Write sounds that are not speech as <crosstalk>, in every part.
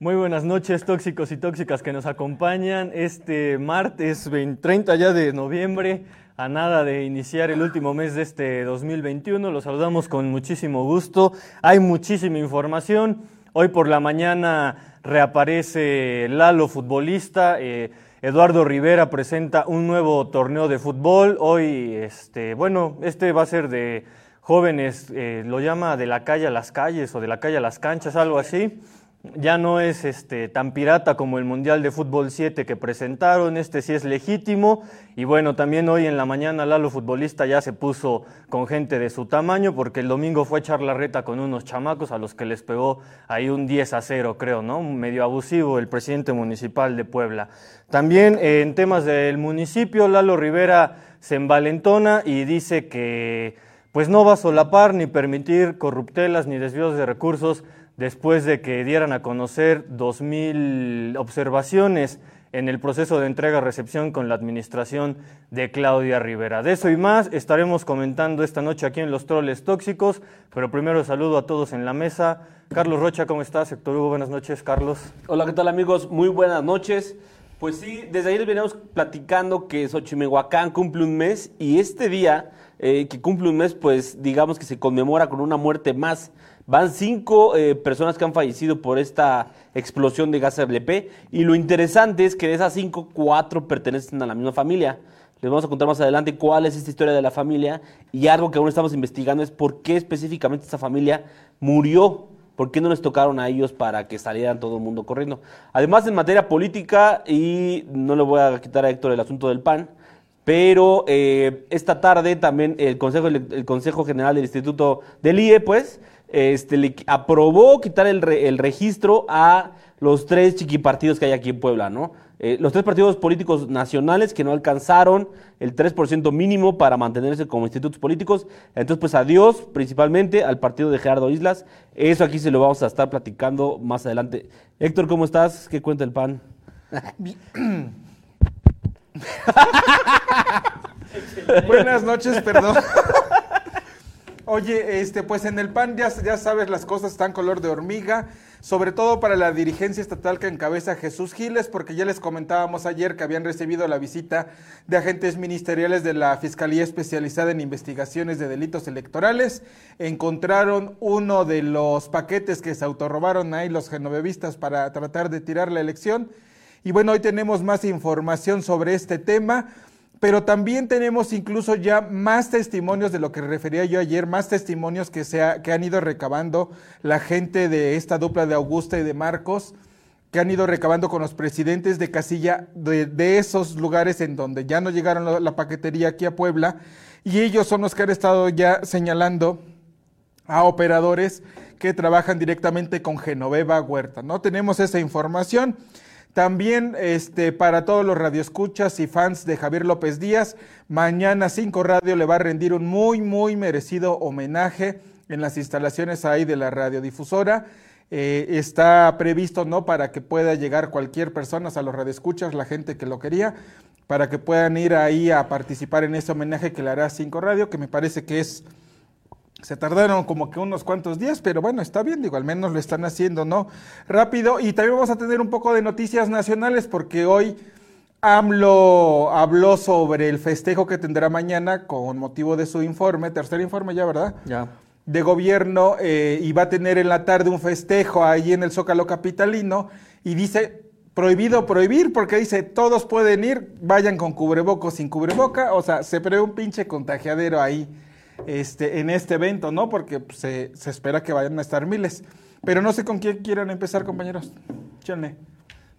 Muy buenas noches, tóxicos y tóxicas que nos acompañan este martes 30 ya de noviembre, a nada de iniciar el último mes de este 2021. Los saludamos con muchísimo gusto. Hay muchísima información. Hoy por la mañana reaparece Lalo, futbolista. Eh, Eduardo Rivera presenta un nuevo torneo de fútbol. Hoy, este, bueno, este va a ser de jóvenes, eh, lo llama de la calle a las calles o de la calle a las canchas, algo así ya no es este, tan pirata como el Mundial de Fútbol 7 que presentaron, este sí es legítimo y bueno, también hoy en la mañana Lalo Futbolista ya se puso con gente de su tamaño porque el domingo fue a echar la reta con unos chamacos a los que les pegó ahí un 10 a 0 creo, ¿no? Medio abusivo el presidente municipal de Puebla. También eh, en temas del municipio, Lalo Rivera se envalentona y dice que pues no va a solapar ni permitir corruptelas ni desvíos de recursos después de que dieran a conocer 2.000 observaciones en el proceso de entrega-recepción con la administración de Claudia Rivera. De eso y más estaremos comentando esta noche aquí en Los Troles Tóxicos, pero primero saludo a todos en la mesa. Carlos Rocha, ¿cómo estás? Héctor Hugo, buenas noches. Carlos. Hola, ¿qué tal amigos? Muy buenas noches. Pues sí, desde ayer veníamos platicando que Xochimehuacán cumple un mes y este día eh, que cumple un mes, pues digamos que se conmemora con una muerte más Van cinco eh, personas que han fallecido por esta explosión de gas RLP y lo interesante es que de esas cinco, cuatro pertenecen a la misma familia. Les vamos a contar más adelante cuál es esta historia de la familia y algo que aún estamos investigando es por qué específicamente esta familia murió, por qué no les tocaron a ellos para que salieran todo el mundo corriendo. Además, en materia política, y no le voy a quitar a Héctor el asunto del PAN, pero eh, esta tarde también el Consejo, el Consejo General del Instituto del IE, pues, este, le aprobó quitar el, el, registro a los tres chiquipartidos que hay aquí en Puebla, ¿no? Eh, los tres partidos políticos nacionales que no alcanzaron el 3% mínimo para mantenerse como institutos políticos. Entonces, pues adiós principalmente al partido de Gerardo Islas. Eso aquí se lo vamos a estar platicando más adelante. Héctor, ¿cómo estás? ¿Qué cuenta el PAN? <laughs> Buenas noches, perdón. <laughs> Oye, este, pues en el PAN ya, ya sabes, las cosas están color de hormiga, sobre todo para la dirigencia estatal que encabeza Jesús Giles, porque ya les comentábamos ayer que habían recibido la visita de agentes ministeriales de la Fiscalía Especializada en Investigaciones de Delitos Electorales. Encontraron uno de los paquetes que se autorrobaron ahí los genovevistas para tratar de tirar la elección. Y bueno, hoy tenemos más información sobre este tema pero también tenemos incluso ya más testimonios de lo que refería yo ayer, más testimonios que, se que han ido recabando la gente de esta dupla de Augusta y de Marcos, que han ido recabando con los presidentes de casilla de, esos lugares en donde ya no llegaron la, paquetería aquí a Puebla, y ellos son los que han estado ya señalando a operadores que trabajan directamente con Genoveva Huerta. No tenemos esa información. También este, para todos los radioescuchas y fans de Javier López Díaz, mañana 5 Radio le va a rendir un muy, muy merecido homenaje en las instalaciones ahí de la radiodifusora. Eh, está previsto no para que pueda llegar cualquier persona a los radioescuchas, la gente que lo quería, para que puedan ir ahí a participar en ese homenaje que le hará 5 Radio, que me parece que es se tardaron como que unos cuantos días, pero bueno, está bien, digo, al menos lo están haciendo, ¿no? Rápido. Y también vamos a tener un poco de noticias nacionales porque hoy AMLO habló sobre el festejo que tendrá mañana con motivo de su informe, tercer informe ya, ¿verdad? Ya. De gobierno eh, y va a tener en la tarde un festejo ahí en el Zócalo Capitalino y dice prohibido prohibir porque dice todos pueden ir, vayan con cubreboca o sin cubreboca, o sea, se prevé un pinche contagiadero ahí este, en este evento, ¿no? Porque pues, se, se, espera que vayan a estar miles. Pero no sé con quién quieran empezar, compañeros. Chale.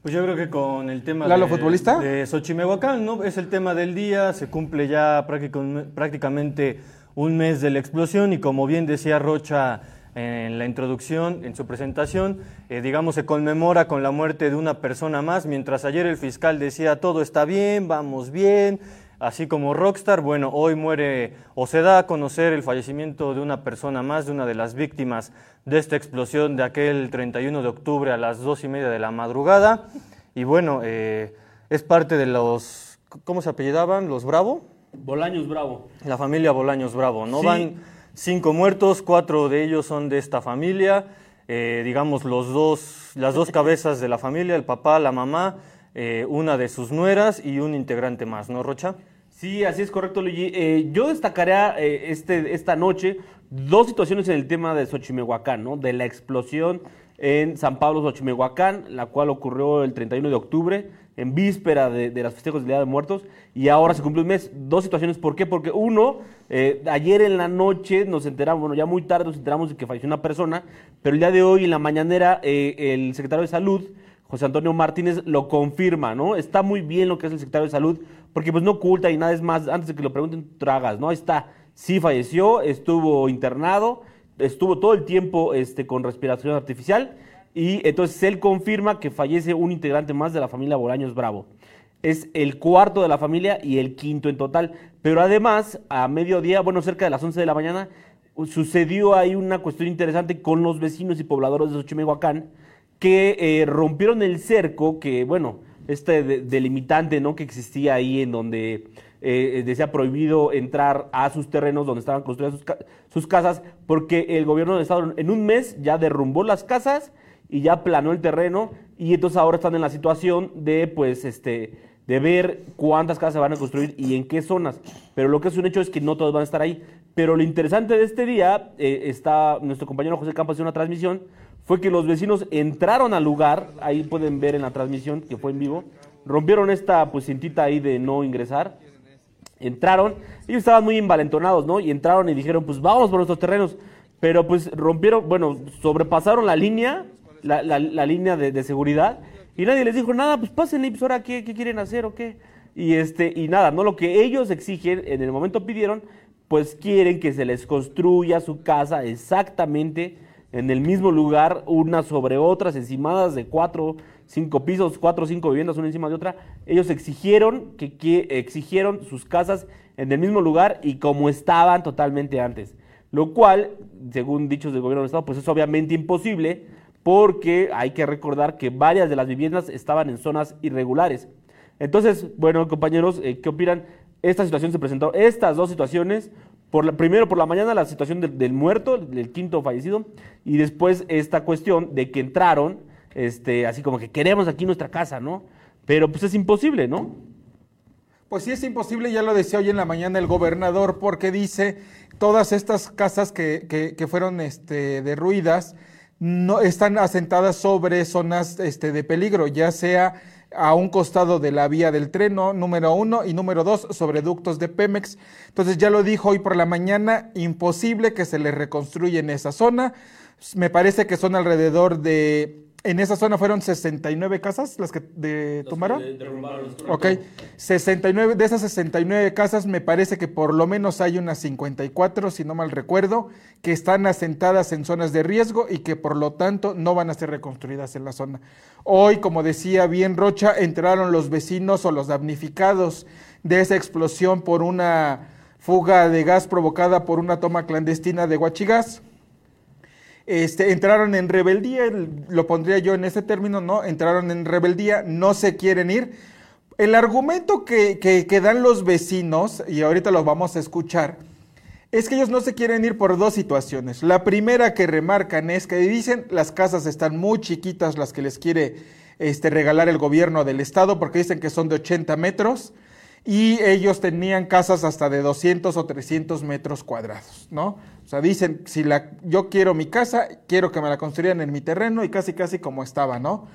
Pues yo creo que con el tema ¿Lalo de, futbolista? de Xochimehuacán, ¿no? Es el tema del día, se cumple ya prácticamente un mes de la explosión y como bien decía Rocha en la introducción, en su presentación, eh, digamos, se conmemora con la muerte de una persona más, mientras ayer el fiscal decía todo está bien, vamos bien, así como Rockstar, bueno, hoy muere o se da a conocer el fallecimiento de una persona más, de una de las víctimas de esta explosión de aquel 31 de octubre a las dos y media de la madrugada. Y bueno, eh, es parte de los, ¿cómo se apellidaban? ¿Los Bravo? Bolaños Bravo. La familia Bolaños Bravo, ¿no? Van cinco muertos, cuatro de ellos son de esta familia. eh, digamos, los dos, las dos cabezas de la familia, el papá, la mamá, eh, una de sus nueras y un integrante más, ¿no, Rocha? Sí, así es correcto, Luigi. Eh, yo destacaría eh, este, esta noche dos situaciones en el tema de Xochimehuacán, ¿no? De la explosión en San Pablo, Xochimehuacán, la cual ocurrió el 31 de octubre, en víspera de, las festejos del Día de Muertos, y ahora se cumple un mes. Dos situaciones, ¿por qué? Porque uno, eh, ayer en la noche nos enteramos, bueno, ya muy tarde nos enteramos de que falleció una persona, pero el día de hoy, en la mañanera, eh, el secretario de Salud, José Antonio Martínez, lo confirma, ¿no? Está muy bien lo que es el secretario de Salud, porque pues no oculta y nada es más, antes de que lo pregunten, tragas, ¿no? Ahí está, sí falleció, estuvo internado, estuvo todo el tiempo este, con respiración artificial y entonces él confirma que fallece un integrante más de la familia Bolaños Bravo. Es el cuarto de la familia y el quinto en total. Pero además, a mediodía, bueno, cerca de las 11 de la mañana, sucedió ahí una cuestión interesante con los vecinos y pobladores de Xochimehuacán que eh, rompieron el cerco que, bueno, este de- delimitante ¿no? que existía ahí en donde eh, decía prohibido entrar a sus terrenos donde estaban construidas sus, ca- sus casas, porque el gobierno del estado en un mes ya derrumbó las casas y ya planó el terreno y entonces ahora están en la situación de pues este de ver cuántas casas se van a construir y en qué zonas. Pero lo que es un hecho es que no todos van a estar ahí. Pero lo interesante de este día, eh, está nuestro compañero José Campos haciendo una transmisión, fue que los vecinos entraron al lugar, ahí pueden ver en la transmisión que fue en vivo, rompieron esta pues cintita ahí de no ingresar, entraron, ellos estaban muy envalentonados, ¿no? Y entraron y dijeron, pues vamos por nuestros terrenos. Pero pues rompieron, bueno, sobrepasaron la línea, la, la- la línea de, de seguridad, y nadie les dijo nada, pues pásenle, pues ahora qué, qué quieren hacer o qué. Y este, y nada, ¿no? Lo que ellos exigen, en el momento pidieron, pues quieren que se les construya su casa exactamente en el mismo lugar, unas sobre otras, encimadas de cuatro, cinco pisos, cuatro o cinco viviendas una encima de otra. Ellos exigieron que, que exigieron sus casas en el mismo lugar y como estaban totalmente antes. Lo cual, según dichos del gobierno del estado, pues es obviamente imposible porque hay que recordar que varias de las viviendas estaban en zonas irregulares. Entonces, bueno, compañeros, eh, ¿qué opinan? Esta situación se presentó, estas dos situaciones, primero por la mañana la situación del, del muerto, del quinto fallecido, y después esta cuestión de que entraron, este, así como que queremos aquí nuestra casa, ¿no? Pero pues es imposible, ¿no? Pues sí es imposible, ya lo decía hoy en la mañana el gobernador, porque dice todas estas casas que, que- que fueron este, derruidas no están asentadas sobre zonas este, de peligro, ya sea a un costado de la vía del tren, número uno, y número dos, sobre ductos de Pemex. Entonces ya lo dijo hoy por la mañana, imposible que se le reconstruya en esa zona. Me parece que son alrededor de, en esa zona fueron 69 casas las que de, tumbaron. Ok, 69, de esas 69 casas me parece que por lo menos hay unas 54, si no mal recuerdo, que están asentadas en zonas de riesgo y que por lo tanto no van a ser reconstruidas en la zona. Hoy, como decía bien Rocha, entraron los vecinos o los damnificados de esa explosión por una fuga de gas provocada por una toma clandestina de Huachigas. Este, entraron en rebeldía, el- lo pondría yo en ese término, ¿no? Entraron en rebeldía, no se quieren ir. El argumento que, que- que dan los vecinos, y ahorita lo vamos a escuchar, es que ellos no se quieren ir por dos situaciones. La primera que remarcan es que dicen las casas están muy chiquitas las que les quiere este, regalar el gobierno del estado porque dicen que son de 80 metros y ellos tenían casas hasta de 200 o 300 metros cuadrados, ¿no? O sea, dicen, si la, yo quiero mi casa, quiero que me la construyan en mi terreno y casi casi como estaba, ¿no?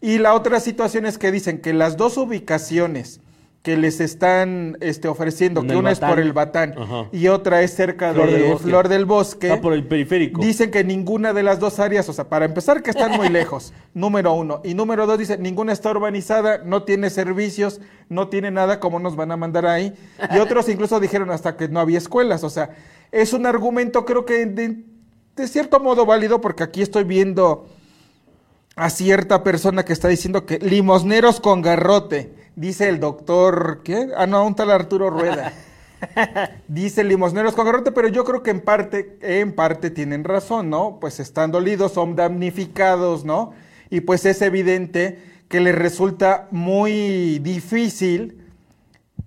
Y la otra situación es que dicen que las dos ubicaciones que les están este, ofreciendo, En que una es por el Batán Ajá. y otra es cerca Flor de del. Flor del Bosque, Está por el periférico. Dicen que ninguna de las dos áreas, o sea, para empezar que están muy <laughs> lejos, número uno. Y número dos, dice, ninguna está urbanizada, no tiene servicios, no tiene nada, ¿cómo nos van a mandar ahí? Y <laughs> otros incluso dijeron hasta que no había escuelas, o sea, es un argumento creo que de, de cierto modo válido, porque aquí estoy viendo a cierta persona que está diciendo que limosneros con garrote, dice el doctor, ¿qué? Ah, no, un tal Arturo Rueda. <laughs> Dice limosneros con garrote, pero yo creo que en parte, en parte tienen razón, ¿no? Pues están dolidos, son damnificados, ¿no? Y pues es evidente que les resulta muy difícil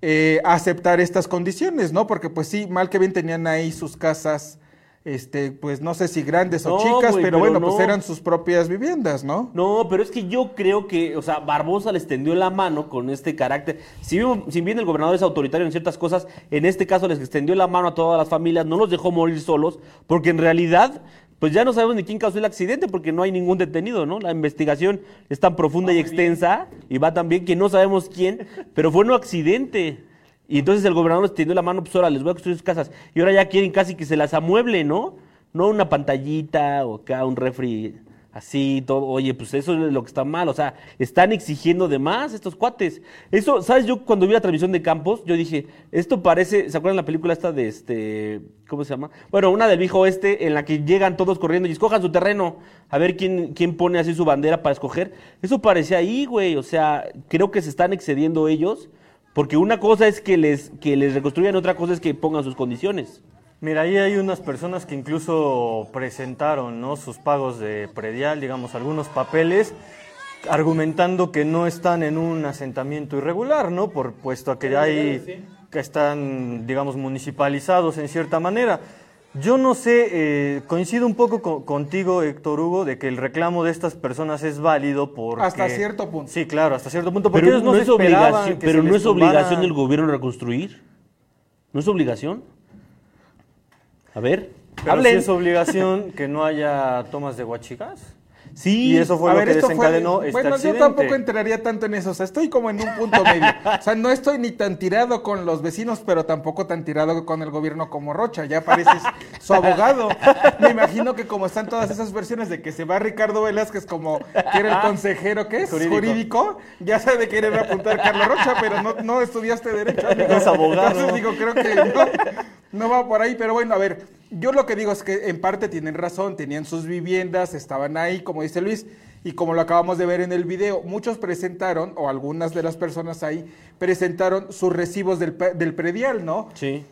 eh, aceptar estas condiciones, ¿no? Porque pues sí, mal que bien tenían ahí sus casas este, pues no sé si grandes o chicas, pero, pero bueno, pues no. eran sus propias viviendas, ¿no? No, pero es que yo creo que, o sea, Barbosa les tendió la mano con este carácter. Si bien, si bien el gobernador es autoritario en ciertas cosas, en este caso les extendió la mano a todas las familias, no los dejó morir solos, porque en realidad, pues ya no sabemos ni quién causó el accidente, porque no hay ningún detenido, ¿no? La investigación es tan profunda y extensa, y va tan bien que no sabemos quién, pero fue un accidente. Y entonces el gobernador les tendió la mano, pues ahora les voy a construir sus casas. Y ahora ya quieren casi que se las amueble, ¿no? No una pantallita o acá un refri así, todo. Oye, pues eso es lo que está mal. O sea, están exigiendo de más estos cuates. Eso, ¿sabes? Yo cuando vi la transmisión de Campos, yo dije, esto parece, ¿se acuerdan la película esta de este, ¿cómo se llama? Bueno, una del viejo oeste en la que llegan todos corriendo y escojan su terreno, a ver quién, quién pone así su bandera para escoger. Eso parecía ahí, güey. O sea, creo que se están excediendo ellos. Porque una cosa es que les, que les reconstruyan, otra cosa es que pongan sus condiciones. Mira, ahí hay unas personas que incluso presentaron ¿no? sus pagos de predial, digamos, algunos papeles, argumentando que no están en un asentamiento irregular, ¿no? Por puesto a que hay que están, digamos, municipalizados en cierta manera. Yo no sé, eh, coincido un poco co- contigo, Héctor Hugo, de que el reclamo de estas personas es válido porque... Hasta cierto punto. Sí, claro, hasta cierto punto, porque Pero ellos no, no se es obligación, que pero se no les es obligación del gobierno reconstruir. ¿No es obligación? A ver, Pero hablen. es obligación que no haya tomas de huachigas. Sí, Y eso fue A lo ver, que esto fue- desencadenó este bueno, accidente. yo tampoco entraría tanto en eso. O sea, estoy como en un punto medio. O sea, no estoy ni tan tirado con los vecinos, pero tampoco tan tirado con el gobierno como Rocha. Ya pareces su abogado. Me imagino que como están todas esas versiones de que se va Ricardo Velázquez como que era el consejero, ¿qué es? Jurídico. Jurídico. Ya sabe que debe apuntar Carlos Rocha, pero no, no estudiaste Derecho, amigo. No es abogado. Entonces digo, creo que no, no va por ahí. Pero bueno, a ver, yo lo que digo es que en parte tienen razón. Tenían sus viviendas, estaban ahí, como dice Luis. Y como lo acabamos de ver en el video, muchos presentaron, o algunas de las personas ahí, presentaron sus recibos del, del predial, ¿no? Sí.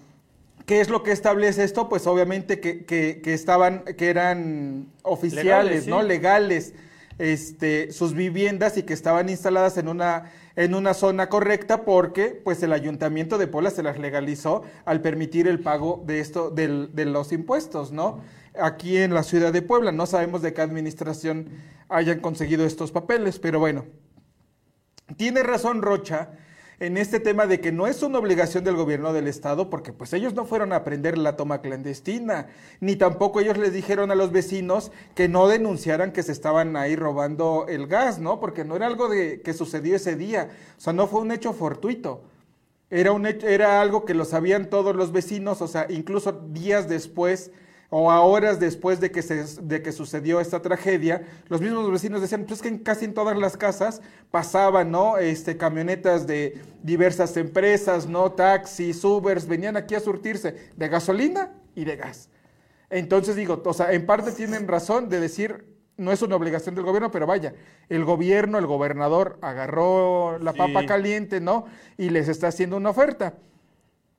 ¿Qué es lo que establece esto? Pues obviamente que, que- que estaban, que eran oficiales, Legales, sí. ¿no? Legales, este, sus viviendas y que estaban instaladas en una, en una zona correcta porque, pues, el ayuntamiento de Puebla se las legalizó al permitir el pago de esto, del- de los impuestos, ¿no? Aquí en la ciudad de Puebla, no sabemos de qué administración hayan conseguido estos papeles, pero bueno. Tiene razón Rocha en este tema de que no es una obligación del gobierno del estado porque pues ellos no fueron a aprender la toma clandestina, ni tampoco ellos les dijeron a los vecinos que no denunciaran que se estaban ahí robando el gas, ¿no? Porque no era algo de que sucedió ese día, o sea, no fue un hecho fortuito. Era, un hecho- era algo que lo sabían todos los vecinos, o sea, incluso días después o a horas después de que, se, de que sucedió esta tragedia, los mismos vecinos decían, pues que en casi en todas las casas pasaban, ¿no? Este, camionetas de diversas empresas, ¿no? Taxis, Ubers, venían aquí a surtirse de gasolina y de gas. Entonces digo, o sea, en parte tienen razón de decir, no es una obligación del gobierno, pero vaya, el gobierno, el gobernador agarró la papa caliente, ¿no? Y les está haciendo una oferta.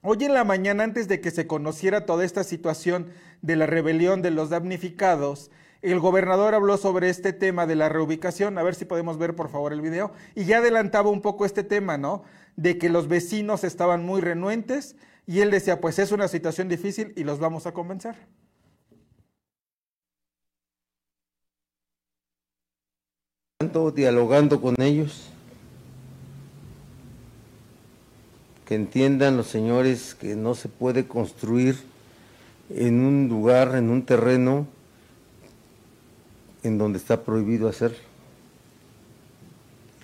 Hoy en la mañana, antes de que se conociera toda esta situación de la rebelión de los damnificados, el gobernador habló sobre este tema de la reubicación. A ver si podemos ver, por favor, el video. Y ya adelantaba un poco este tema, ¿no? De que los vecinos estaban muy renuentes y él decía, pues es una situación difícil y los vamos a convencer. dialogando con ellos, que entiendan los señores que no se puede construir en un lugar, en un terreno en donde está prohibido hacerlo.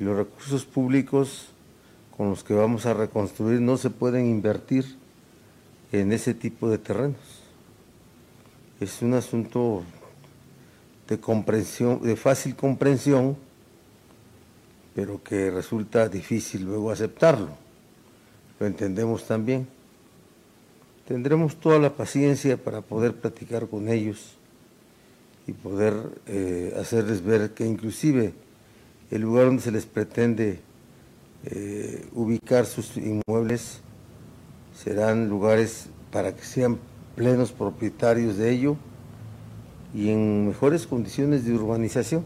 Y los recursos públicos con los que vamos a reconstruir no se pueden invertir en ese tipo de terrenos. Es un asunto de comprensión, de fácil comprensión, pero que resulta difícil luego aceptarlo. Lo entendemos también. Tendremos toda la paciencia para poder platicar con ellos y poder eh, hacerles ver que inclusive el lugar donde se les pretende eh, ubicar sus inmuebles serán lugares para que sean plenos propietarios de ello y en mejores condiciones de urbanización.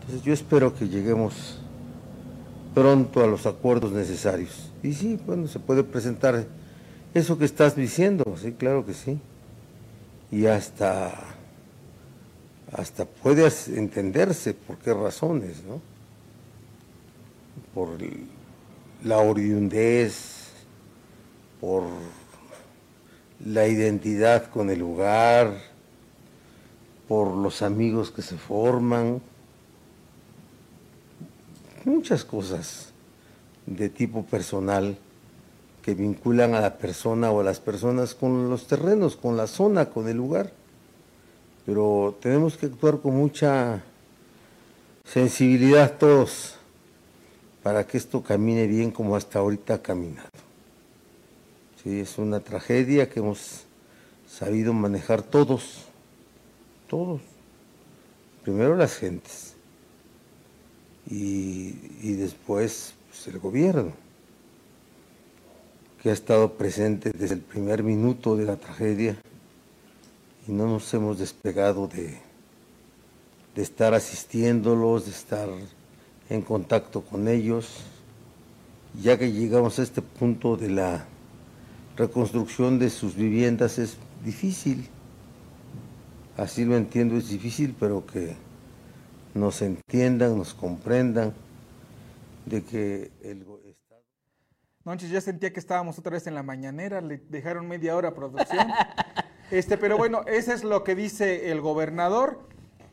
Entonces yo espero que lleguemos pronto a los acuerdos necesarios. Y sí, bueno, se puede presentar eso que estás diciendo, sí, claro que sí. y hasta, hasta entenderse por qué razones, ¿no? Por la oriundez, por la identidad con el lugar, por los amigos que se forman, muchas cosas de tipo personal que vinculan a la persona o a las personas con los terrenos, con la zona, con el lugar. Pero tenemos que actuar con mucha sensibilidad todos para que esto camine bien como hasta ahorita ha caminado. Sí, es una tragedia que hemos sabido manejar todos, todos. Primero las gentes y, y después pues, el gobierno, que ha estado presente desde el primer minuto de la tragedia y no nos hemos despegado de, de estar asistiéndolos, de estar en contacto con ellos, ya que llegamos a este punto de la reconstrucción de sus viviendas es difícil. Así lo entiendo, es difícil, pero que nos entiendan, nos comprendan de que el Estado... No, ya sentía que estábamos otra vez en la mañanera, le dejaron media hora a producción. <laughs> este, pero bueno, eso es lo que dice el gobernador.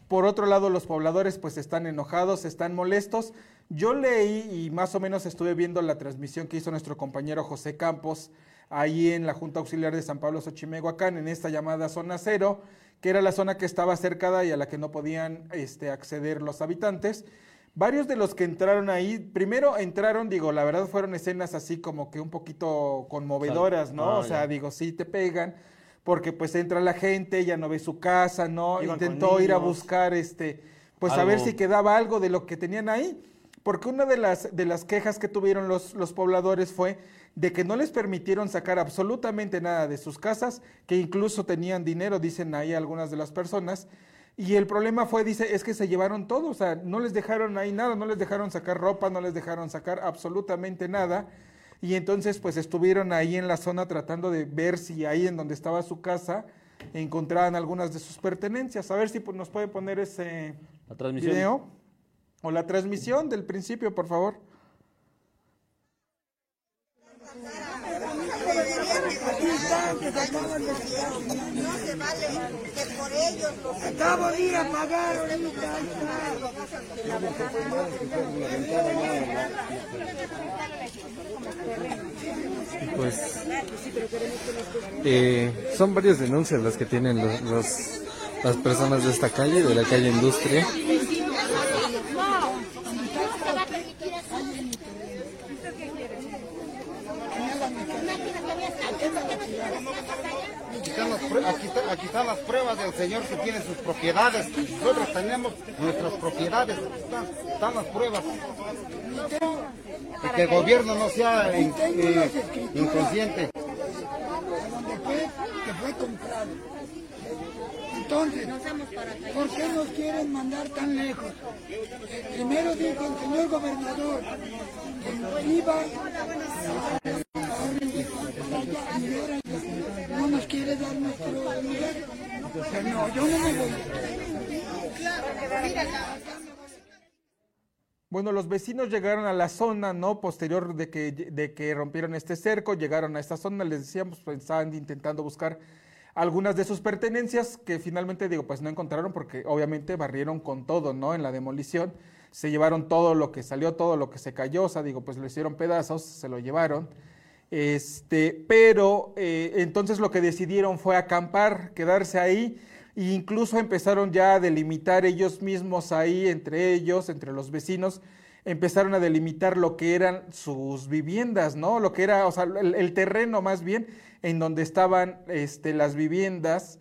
Por otro lado, los pobladores pues están enojados, están molestos. Yo leí y más o menos estuve viendo la transmisión que hizo nuestro compañero José Campos ahí en la Junta Auxiliar de San Pablo Xochimehuacán, en esta llamada zona cero, que era la zona que estaba cercada y a la que no podían este, acceder los habitantes. Varios de los que entraron ahí, primero entraron, digo, la verdad fueron escenas así como que un poquito conmovedoras, ¿no? Ah, o sea, ya. digo, sí te pegan, porque pues entra la gente, ya no ve su casa, ¿no? Iban Intentó ir a buscar, este, pues a ver si quedaba algo de lo que tenían ahí. Porque una de las, de las quejas que tuvieron los, los pobladores fue de que no les permitieron sacar absolutamente nada de sus casas, que incluso tenían dinero, dicen ahí algunas de las personas. Y el problema fue, dice, es que se llevaron todo, o sea, no les dejaron ahí nada, no les dejaron sacar ropa, no les dejaron sacar absolutamente nada. Y entonces pues estuvieron ahí en la zona tratando de ver si ahí en donde estaba su casa encontraban algunas de sus pertenencias. A ver si pues, nos puede poner ese La transmisión. video o la transmisión del principio, por favor. No se vale que por ellos los Acabo de ir a pagar ahorita. ahí está. Pues eh, son varias denuncias las que tienen los, los- las personas de esta calle, de la calle Industria. Aquí está- aquí están las pruebas del señor que tiene sus propiedades. Nosotros tenemos nuestras propiedades. Están, están las pruebas. Que el gobierno no sea in- eh, inconsciente. que fue comprado. Entonces, ¿por qué nos quieren mandar tan lejos? Primero dijo el señor gobernador que iba y ahora ya no nos quiere dar nuestro lugar. Pero Bueno, los vecinos llegaron a la zona, ¿no? Posterior de que, de que rompieron este cerco, llegaron a esta zona, les decíamos, pues estaban intentando buscar algunas de sus pertenencias que finalmente, digo, pues no encontraron porque obviamente barrieron con todo, ¿no? En la demolición, se llevaron todo lo que salió, todo lo que se cayó, o sea, digo, pues lo hicieron pedazos, se lo llevaron. Este, pero eh, entonces lo que decidieron fue acampar, quedarse ahí, e incluso empezaron ya a delimitar ellos mismos ahí, entre ellos, entre los vecinos, empezaron a delimitar lo que eran sus viviendas, ¿no? Lo que era, o sea, el, el terreno más bien, en donde estaban este, las viviendas,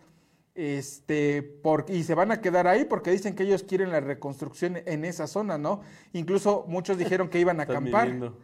este, por- y se van a quedar ahí porque dicen que ellos quieren la reconstrucción en esa zona, ¿no? Incluso muchos dijeron que iban a acampar. viviendo.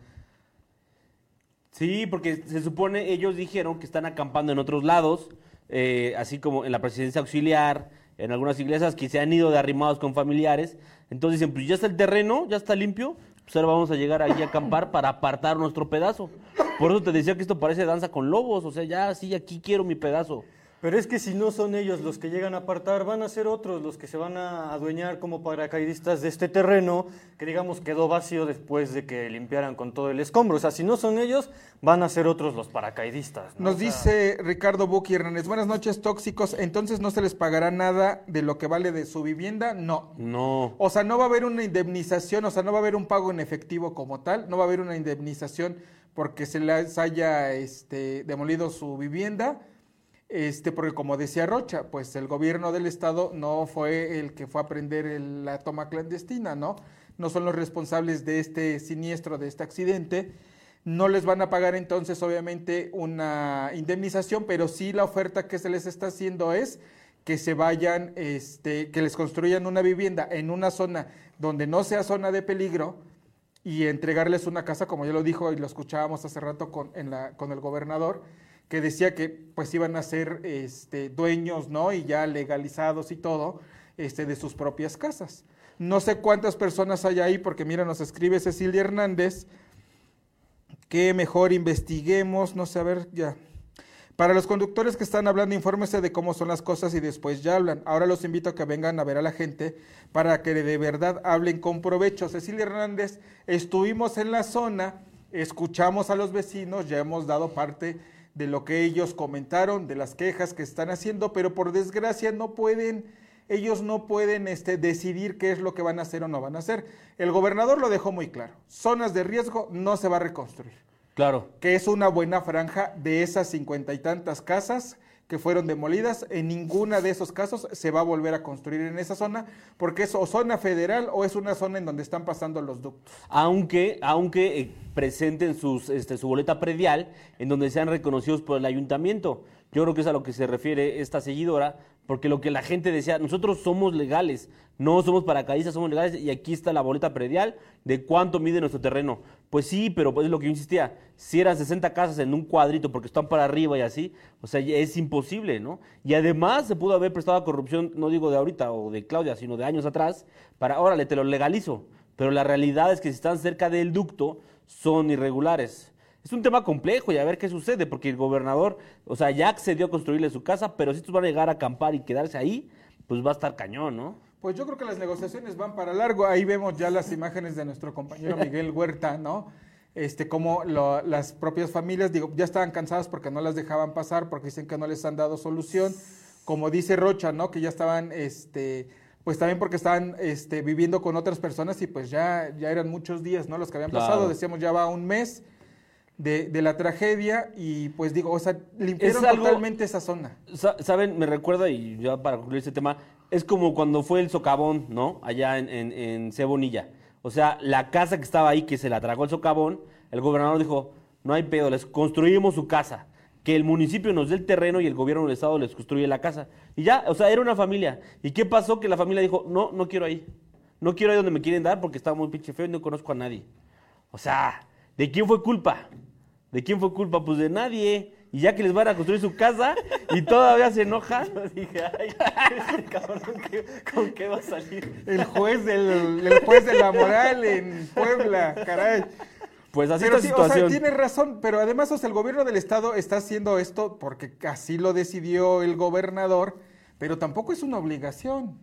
Sí, porque se supone, ellos dijeron que están acampando en otros lados, eh, así como en la presidencia auxiliar, en algunas iglesias que se han ido de arrimados con familiares. Entonces dicen, pues ya está el terreno, ya está limpio, pues ahora vamos a llegar ahí a acampar <laughs> para apartar nuestro pedazo. Por eso te decía que esto parece danza con lobos, o sea, ya sí, aquí quiero mi pedazo. Pero es que si no son ellos los que llegan a apartar, van a ser otros los que se van a adueñar como paracaidistas de este terreno que digamos quedó vacío después de que limpiaran con todo el escombro. O sea, si no son ellos, van a ser otros los paracaidistas. ¿no? Nos O sea, dice Ricardo Buki Hernández, buenas noches tóxicos, entonces no se les pagará nada de lo que vale de su vivienda, no. No. O sea, no va a haber una indemnización, o sea, no va a haber un pago en efectivo como tal, no va a haber una indemnización porque se les haya este, demolido su vivienda, este, porque como decía Rocha, pues el gobierno del estado no fue el que fue a prender el- la toma clandestina, ¿no? No son los responsables de este siniestro, de este accidente. No les van a pagar entonces, obviamente, una indemnización, pero sí la oferta que se les está haciendo es que se vayan, este, que les construyan una vivienda en una zona donde no sea zona de peligro y entregarles una casa, como ya lo dijo y lo escuchábamos hace rato con, en la, con el gobernador, que decía que pues iban a ser este, dueños, ¿no? Y ya legalizados y todo, este, de sus propias casas. No sé cuántas personas hay ahí, porque mira, nos escribe Cecilia Hernández, que mejor investiguemos, no sé, a ver, ya. Para los conductores que están hablando, infórmese de cómo son las cosas y después ya hablan. Ahora los invito a que vengan a ver a la gente para que de verdad hablen con provecho. Cecilia Hernández, estuvimos en la zona, escuchamos a los vecinos, ya hemos dado parte de lo que ellos comentaron, de las quejas que están haciendo, pero por desgracia no pueden, ellos no pueden este, decidir qué es lo que van a hacer o no van a hacer. El gobernador lo dejó muy claro. Zonas de riesgo no se va a reconstruir Claro. que es una buena franja de esas cincuenta y tantas casas que fueron demolidas. En ninguna de esos casos se va a volver a construir en esa zona, porque es o zona federal o es una zona en donde están pasando los ductos. Aunque, aunque eh, presenten sus, este, su boleta predial en donde sean reconocidos por el ayuntamiento. Yo creo que es a lo que se refiere esta seguidora, porque lo que la gente decía, nosotros somos legales, no somos paracaidistas, somos legales, y aquí está la boleta predial de cuánto mide nuestro terreno. Pues sí, pero pues es lo que yo insistía, si eran 60 casas en un cuadrito porque están para arriba y así, o sea, es imposible, ¿no? Y además se pudo haber prestado a corrupción, no digo de ahorita o de Claudia, sino de años atrás, para, órale, te lo legalizo. Pero la realidad es que si están cerca del ducto, son irregulares. Es un tema complejo y a ver qué sucede, porque el gobernador, o sea, ya accedió a construirle su casa, pero si estos van a llegar a acampar y quedarse ahí, pues va a estar cañón, ¿no? Pues yo creo que las negociaciones van para largo. Ahí vemos ya las imágenes de nuestro compañero <laughs> Miguel Huerta, ¿no? Este, como lo- las propias familias, digo, ya estaban cansadas porque no las dejaban pasar, porque dicen que no les han dado solución. Como dice Rocha, ¿no? Que ya estaban, este, pues también porque estaban este, viviendo con otras personas y pues ya, ya eran muchos días, ¿no? Los que habían Claro. pasado, decíamos ya va un mes de, de la tragedia y pues digo, o sea, limpiaron algo- totalmente esa zona. Sa- ¿Saben? Me recuerda, y ya para concluir este tema, es como cuando fue el socavón, ¿no? Allá en, en, en Cebonilla. O sea, la casa que estaba ahí, que se la tragó el socavón, el gobernador dijo, no hay pedo, les construimos su casa. Que el municipio nos dé el terreno y el gobierno del estado les construye la casa. Y ya, o sea, era una familia. ¿Y qué pasó? Que la familia dijo, no, no quiero ahí. No quiero ahí donde me quieren dar porque está muy pinche feo y no conozco a nadie. O sea, ¿de quién fue culpa? ¿De quién fue culpa? Pues de nadie. Y ya que les van a construir su casa y todavía se enojan. <laughs> Yo dije, ay, este cabrón, ¿qué- ¿con qué va a salir? El juez del, el juez de la moral en Puebla, caray. Pues así Pero esta sí, o sea, situación. tiene razón, pero además, o sea, el gobierno del estado está haciendo esto porque así lo decidió el gobernador, pero tampoco es una obligación.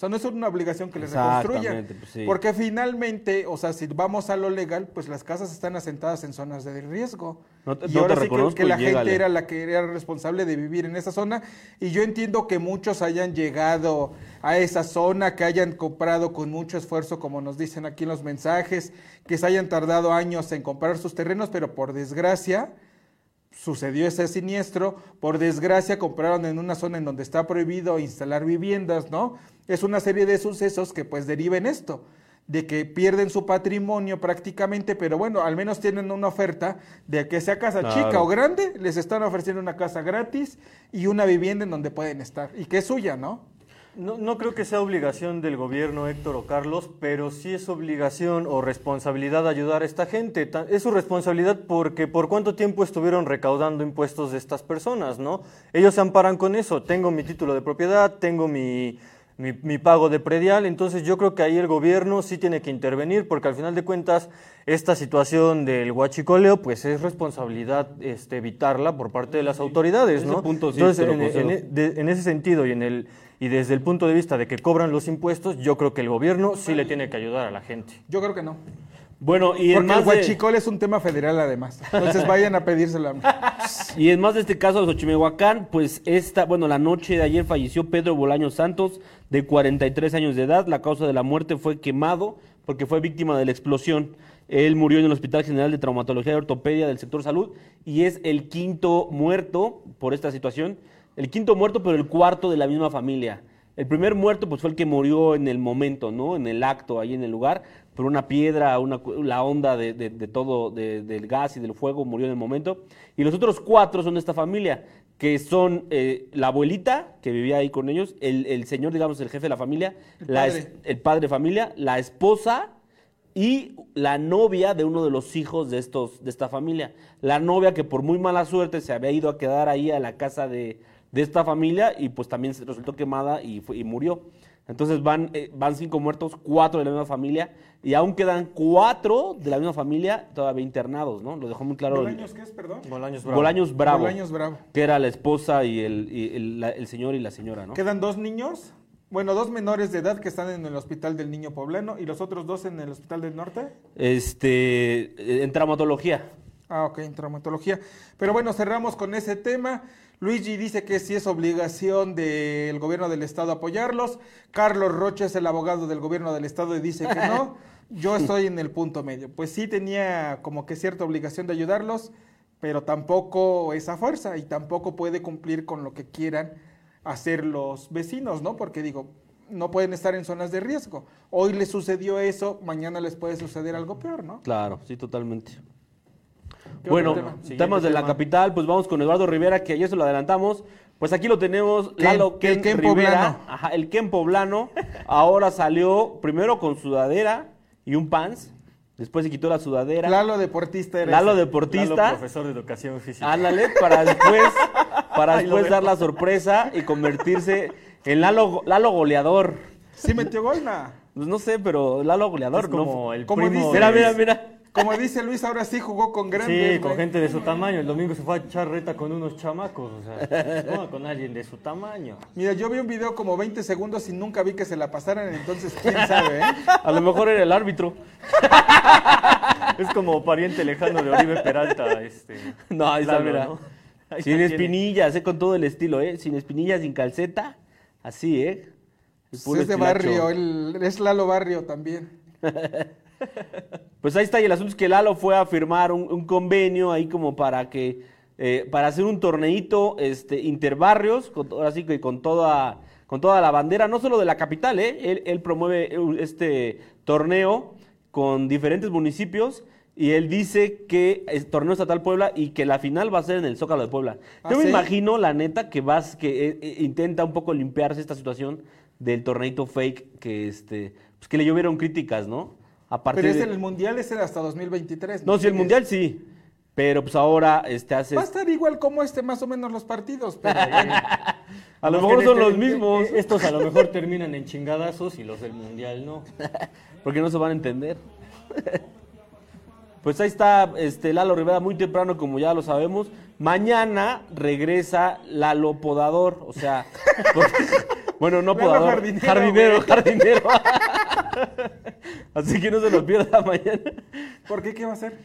O sea, no es una obligación que les reconstruyan. Pues sí. Porque finalmente, o sea, si vamos a lo legal, pues las casas están asentadas en zonas de riesgo. No te- y no ahora te sí reconozco que, la gente era la que era responsable de vivir en esa zona. Y yo entiendo que muchos hayan llegado a esa zona, que hayan comprado con mucho esfuerzo, como nos dicen aquí en los mensajes, que se hayan tardado años en comprar sus terrenos, pero por desgracia sucedió ese siniestro. Por desgracia compraron en una zona en donde está prohibido instalar viviendas, ¿no? Es una serie de sucesos que pues deriven esto de que pierden su patrimonio prácticamente, pero bueno, al menos tienen una oferta de que sea casa Claro. chica o grande, les están ofreciendo una casa gratis y una vivienda en donde pueden estar y que es suya, ¿no? No, no creo que sea obligación del gobierno, Héctor o Carlos, pero sí es obligación o responsabilidad ayudar a esta gente. Es su responsabilidad porque por cuánto tiempo estuvieron recaudando impuestos de estas personas, ¿no? Ellos se amparan con eso. Tengo mi título de propiedad, tengo mi, mi, mi pago de predial. Entonces yo creo que ahí el gobierno sí tiene que intervenir porque al final de cuentas esta situación del huachicoleo pues es responsabilidad este, evitarla por parte de las autoridades, Ese ¿no? punto sí Entonces te lo en, de- en ese sentido y en el y desde el punto de vista de que cobran los impuestos, yo creo que el gobierno sí le tiene que ayudar a la gente. Yo creo que no. Bueno, y en Porque el de- huachicol es un tema federal además. Entonces vayan a pedírselo. <laughs> Y en más de este caso de Xochimehuacán, pues esta, bueno, la noche de ayer falleció Pedro Bolaños Santos, de 43 años de edad. La causa de la muerte fue quemado porque fue víctima de la explosión. Él murió en el Hospital General de Traumatología y Ortopedia del sector salud y es el quinto muerto por esta situación. El quinto muerto, pero el cuarto de la misma familia. El primer muerto pues fue el que murió en el momento, ¿no? En el acto, ahí en el lugar, por una piedra, una, la onda de, de- de todo, de- del gas y del fuego, murió en el momento. Y los otros cuatro son de esta familia, que son eh, la abuelita, que vivía ahí con ellos, el, el señor, digamos, el jefe de la familia, El la padre. es- el padre de familia, la esposa y la novia de uno de los hijos de estos de esta familia. La novia que por muy mala suerte se había ido a quedar ahí a la casa de, de esta familia y pues también resultó quemada y, fue- y murió. Entonces van, eh, van cinco muertos, cuatro de la misma familia y aún quedan cuatro de la misma familia todavía internados, ¿no? Lo dejó muy claro el- ¿Bolaños qué es, perdón? Bolaños Bravo. Bolaños Bravo, Bolaños Bravo. que era la esposa y el, y el- la- el señor y la señora, ¿no? Quedan dos niños, bueno, dos menores de edad que están en el hospital del niño poblano y los otros dos en el hospital del norte. Este, en traumatología. Ah, ok, en traumatología. Pero bueno, cerramos con ese tema. Luigi dice que sí es obligación del gobierno del estado apoyarlos. Carlos Rocha es el abogado del gobierno del estado y dice que no. <laughs> Yo estoy en el punto medio. Pues sí tenía como que cierta obligación de ayudarlos, pero tampoco esa fuerza y tampoco puede cumplir con lo que quieran hacer los vecinos, ¿no? Porque digo, no pueden estar en zonas de riesgo. Hoy les sucedió eso, mañana les puede suceder algo peor, ¿no? Claro, sí, totalmente. ¿Qué Bueno, tema? Temas de la capital, pues vamos con Eduardo Rivera, que ayer se lo adelantamos. Pues aquí lo tenemos, Ken, Lalo el Ken, Ken Rivera, poblano. ajá, el Ken poblano, ahora salió primero con sudadera y un pants, después se quitó la sudadera, Lalo deportista era Lalo ese. deportista, Lalo, profesor de educación física. ándale, para después, para <laughs> después dar la sorpresa y convertirse en Lalo, Lalo goleador. Sí metió gol. Pues no sé, pero Lalo goleador, Es ¿no? como el Como primo dice- Mira, mira, mira. Como dice Luis, ahora sí jugó con grandes. Sí, con gente de su tamaño. El domingo se fue a echar reta con unos chamacos. O sea, no, con alguien de su tamaño. Mira, yo vi un video como 20 segundos y nunca vi que se la pasaran, entonces quién sabe, ¿eh? <laughs> A lo mejor era el árbitro. <laughs> Es como pariente lejano de Oribe Peralta. Este, No, ahí está, mira. ¿no? Ahí Sin espinillas, eh, con todo el estilo, ¿eh? Sin espinillas, sin calceta. Así, ¿eh? El puro es de estilacho. barrio, es Lalo Barrio también. <laughs> Pues ahí está, y el asunto es que Lalo fue a firmar un, un convenio ahí como para que, eh, para hacer un torneito este, interbarrios, con, ahora sí que con toda, con toda la bandera, no solo de la capital, ¿eh? Él, él promueve un- este torneo con diferentes municipios y él dice que es torneo estatal Puebla y que la final va a ser en el Zócalo de Puebla. ¿Ah, Yo me sí? imagino, la neta, que vas, que eh, eh, intenta un poco limpiarse esta situación del torneito fake que este, pues que le llovieron críticas, ¿no? A partir Pero es de- el mundial, es hasta 2023. no, si el mundial sí. Pero pues ahora este hace. Va a estar igual como este, más o menos los partidos, pero <laughs> bueno. A lo mejor son los mismos. eh, Estos a lo mejor terminan en chingadazos y los del mundial no. <laughs> Porque no se van a entender. <laughs> Pues ahí está este Lalo Rivera muy temprano, como ya lo sabemos. Mañana regresa Lalo Podador. O sea. <laughs> porque- bueno, no Lalo podador. jardinero, Jardinero, jardinero. <laughs> Así que no se lo pierda mañana. ¿Por qué? ¿Qué va a hacer?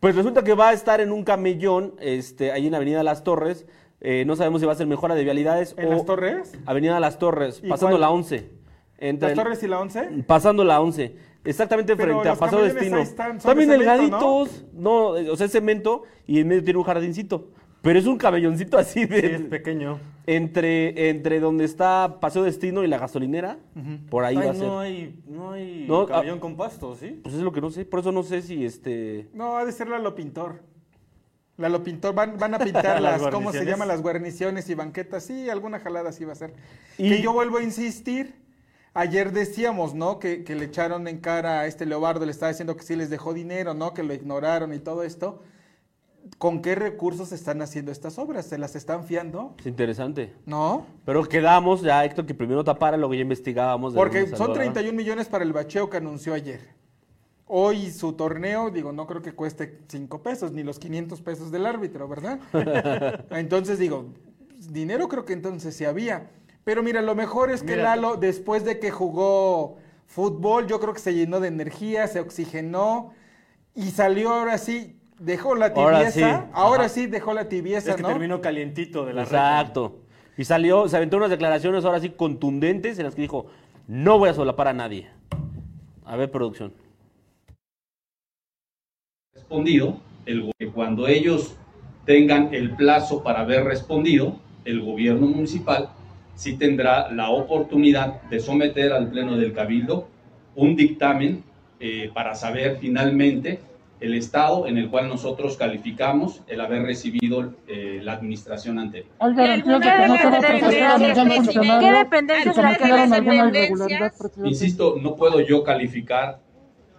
Pues resulta que va a estar en un camellón, este, ahí en Avenida Las Torres. Eh, no sabemos si va a ser mejora de vialidades ¿En o las Torres? Avenida Las Torres, ¿Y pasando cuál? la 11. Entre ¿Las Torres y la 11? Pasando la 11. Exactamente Pero frente a los Paseo Destino. están, son También de cemento, delgaditos. ¿no? eh, o sea, es cemento y en medio tiene un jardincito. Pero es un camelloncito así de. Sí, es pequeño. entre, entre donde está Paseo Destino y la gasolinera. Por ahí va a ser. no hay, no hay No, camellón con pasto, ¿sí? Pues es lo que no sé. Por eso no sé si este. No, ha de ser Lalo Pintor. Lalo Pintor, van, van a pintar <laughs> Las las, ¿cómo se guarniciones. llama? Las guarniciones y banquetas. Sí, alguna jalada sí va a ser. Y- Que yo vuelvo a insistir. Ayer decíamos, ¿no? Que, que le echaron en cara a este Leobardo, le estaba diciendo que sí les dejó dinero, ¿no? Que lo ignoraron y todo esto. con qué recursos están haciendo estas obras. ¿Se las están fiando? Es interesante. ¿No? Pero quedamos ya, Héctor, que primero tapara, luego ya investigábamos. de Porque son salió, ¿verdad? 31 millones para el bacheo que anunció ayer. Hoy su torneo, digo, no creo que cueste 5 pesos, ni los 500 pesos del árbitro, ¿verdad? <laughs> entonces digo, dinero creo que entonces sí había. Pero mira, lo mejor es que Mira. Lalo, después de que jugó fútbol, yo creo que se llenó de energía, se oxigenó y salió ahora sí, dejó la Ahora tibieza. sí. Ahora sí dejó la tibieza, Es que ¿no? terminó calientito de la reta. Exacto. Y salió, se aventó unas declaraciones ahora sí contundentes en las que dijo, no voy a solapar a nadie. A ver, producción. respondido, el cuando ellos tengan el plazo para haber respondido, el gobierno municipal sí tendrá la oportunidad de someter al Pleno del Cabildo un dictamen eh, para saber finalmente el estado en el cual nosotros calificamos el haber recibido eh, la administración anterior. ¿Qué dependencias. Insisto, no puedo yo calificar.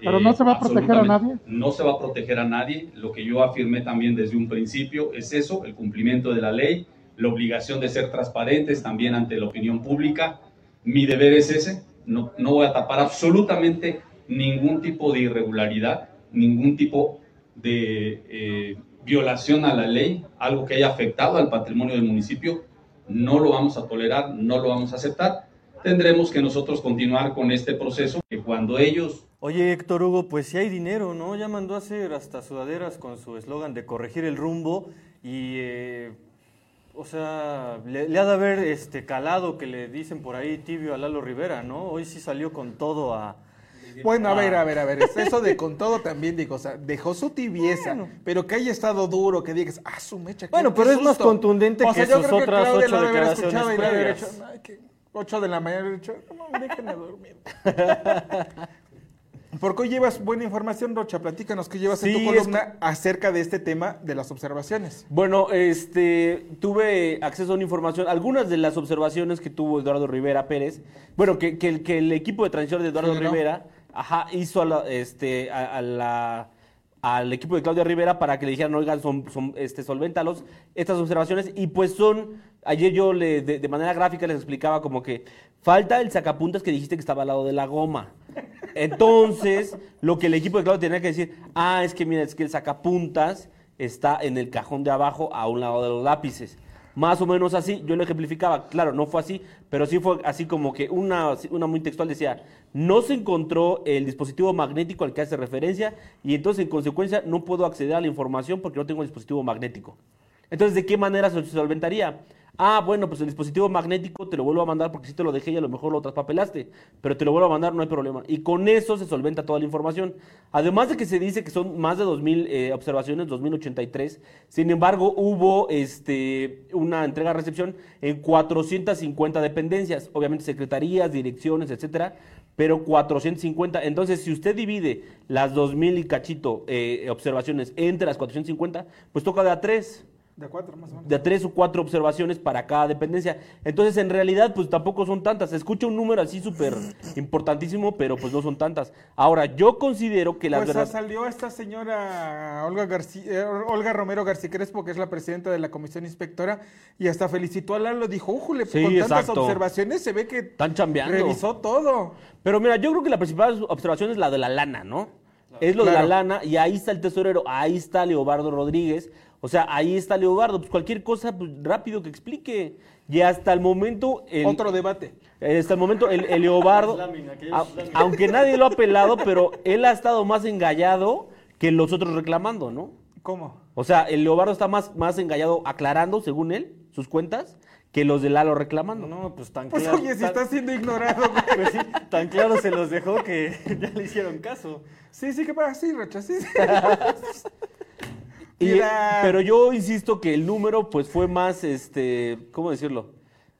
eh, Pero no se va a proteger a nadie. No se va a proteger a nadie. Lo que yo afirmé también desde un principio es eso, el cumplimiento de la ley, la obligación de ser transparentes también ante la opinión pública. Mi deber es ese. No, no voy a tapar absolutamente ningún tipo de irregularidad, ningún tipo de eh, violación a la ley, algo que haya afectado al patrimonio del municipio. No lo vamos a tolerar, no lo vamos a aceptar tendremos que nosotros continuar con este proceso, que cuando ellos Oye, Héctor Hugo, pues si hay dinero, ¿no? Ya mandó a hacer hasta sudaderas con su eslogan de corregir el rumbo y, eh, o sea, le, le ha de haber este, calado que le dicen por ahí tibio a Lalo Rivera, ¿no? Hoy sí salió con todo a... Bueno, a ver, a ver, a ver, es eso de con todo también digo, o sea, dejó su tibieza, pero que haya estado duro, que digas, ah, su mecha. qué- Bueno, qué pero es más susto". contundente O sea, que sus que otras Claudia ocho declaraciones previas. dicho, "Ay, que 8 de la mañana, no, déjenme dormir. <laughs> Porque hoy llevas buena información, Rocha, platícanos que llevas en tu es columna acerca de este tema de las observaciones. Bueno, este, tuve acceso a una información, algunas de las observaciones que tuvo Eduardo Rivera Pérez, bueno, que, que el, que el equipo de transición de Eduardo. Rivera, ajá, hizo a la- este, a, a la, al equipo de Claudia Rivera para que le dijeran, oigan, son, son, este, solvéntalos estas observaciones, y pues son, ayer yo le, de, de manera gráfica les explicaba como que falta el sacapuntas que dijiste que estaba al lado de la goma. Entonces, lo que el equipo de Claudia tenía que decir, ah, es que mira, es que el sacapuntas está en el cajón de abajo a un lado de los lápices. Más o menos así, yo lo ejemplificaba. Claro, no fue así, pero sí fue así como que una, una muy textual decía, no se encontró el dispositivo magnético al que hace referencia y entonces en consecuencia no puedo acceder a la información porque no tengo el dispositivo magnético. Entonces, ¿de qué manera se solventaría? Ah, bueno, pues el dispositivo magnético te lo vuelvo a mandar porque si te lo dejé y a lo mejor lo traspapelaste, pero te lo vuelvo a mandar, no hay problema. Y con eso se solventa toda la información. Además de que se dice que son más de 2.000 eh, observaciones, 2.083, sin embargo, hubo este, una entrega-recepción en 450 dependencias, obviamente secretarías, direcciones, etcétera, pero 450. Entonces, si usted divide las 2.000 y cachito eh, observaciones entre las 450, pues toca de a tres De cuatro más o menos. de tres o cuatro observaciones para cada dependencia. Entonces, en realidad, pues tampoco son tantas. Se escucha un número así súper importantísimo, pero pues no son tantas. Ahora, yo considero que las Pues verdad... salió esta señora Olga, García, eh, Olga Romero García Crespo, que es la presidenta de la comisión inspectora, y hasta felicitó a Lalo, dijo, újule, Sí, con tantas exacto. observaciones se ve que Están chambeando. revisó todo. Pero mira, yo creo que la principal observación es la de la lana, ¿no? Es lo de Claro. la lana, y ahí está el tesorero, ahí está Leobardo Rodríguez. O sea, ahí está Leobardo. Pues cualquier cosa, pues rápido que explique. Y hasta el momento. El, Otro debate. Hasta el momento, el, el Leobardo, Lámina, que a- aunque nadie lo ha pelado, pero él ha estado más engallado que los otros reclamando, ¿no? ¿Cómo? O sea, el Leobardo está más, más engallado aclarando, según él, sus cuentas, que los de Lalo reclamando. No, pues tan Pues claro. oye, si tan- está siendo ignorado. güey. <laughs> pues sí, tan claro se los dejó que <laughs> ya le hicieron caso. Sí, sí, ¿qué pasa? Sí, Rocha, sí. sí. Y- Mira. pero yo insisto que el número, pues, fue más, este, ¿cómo decirlo?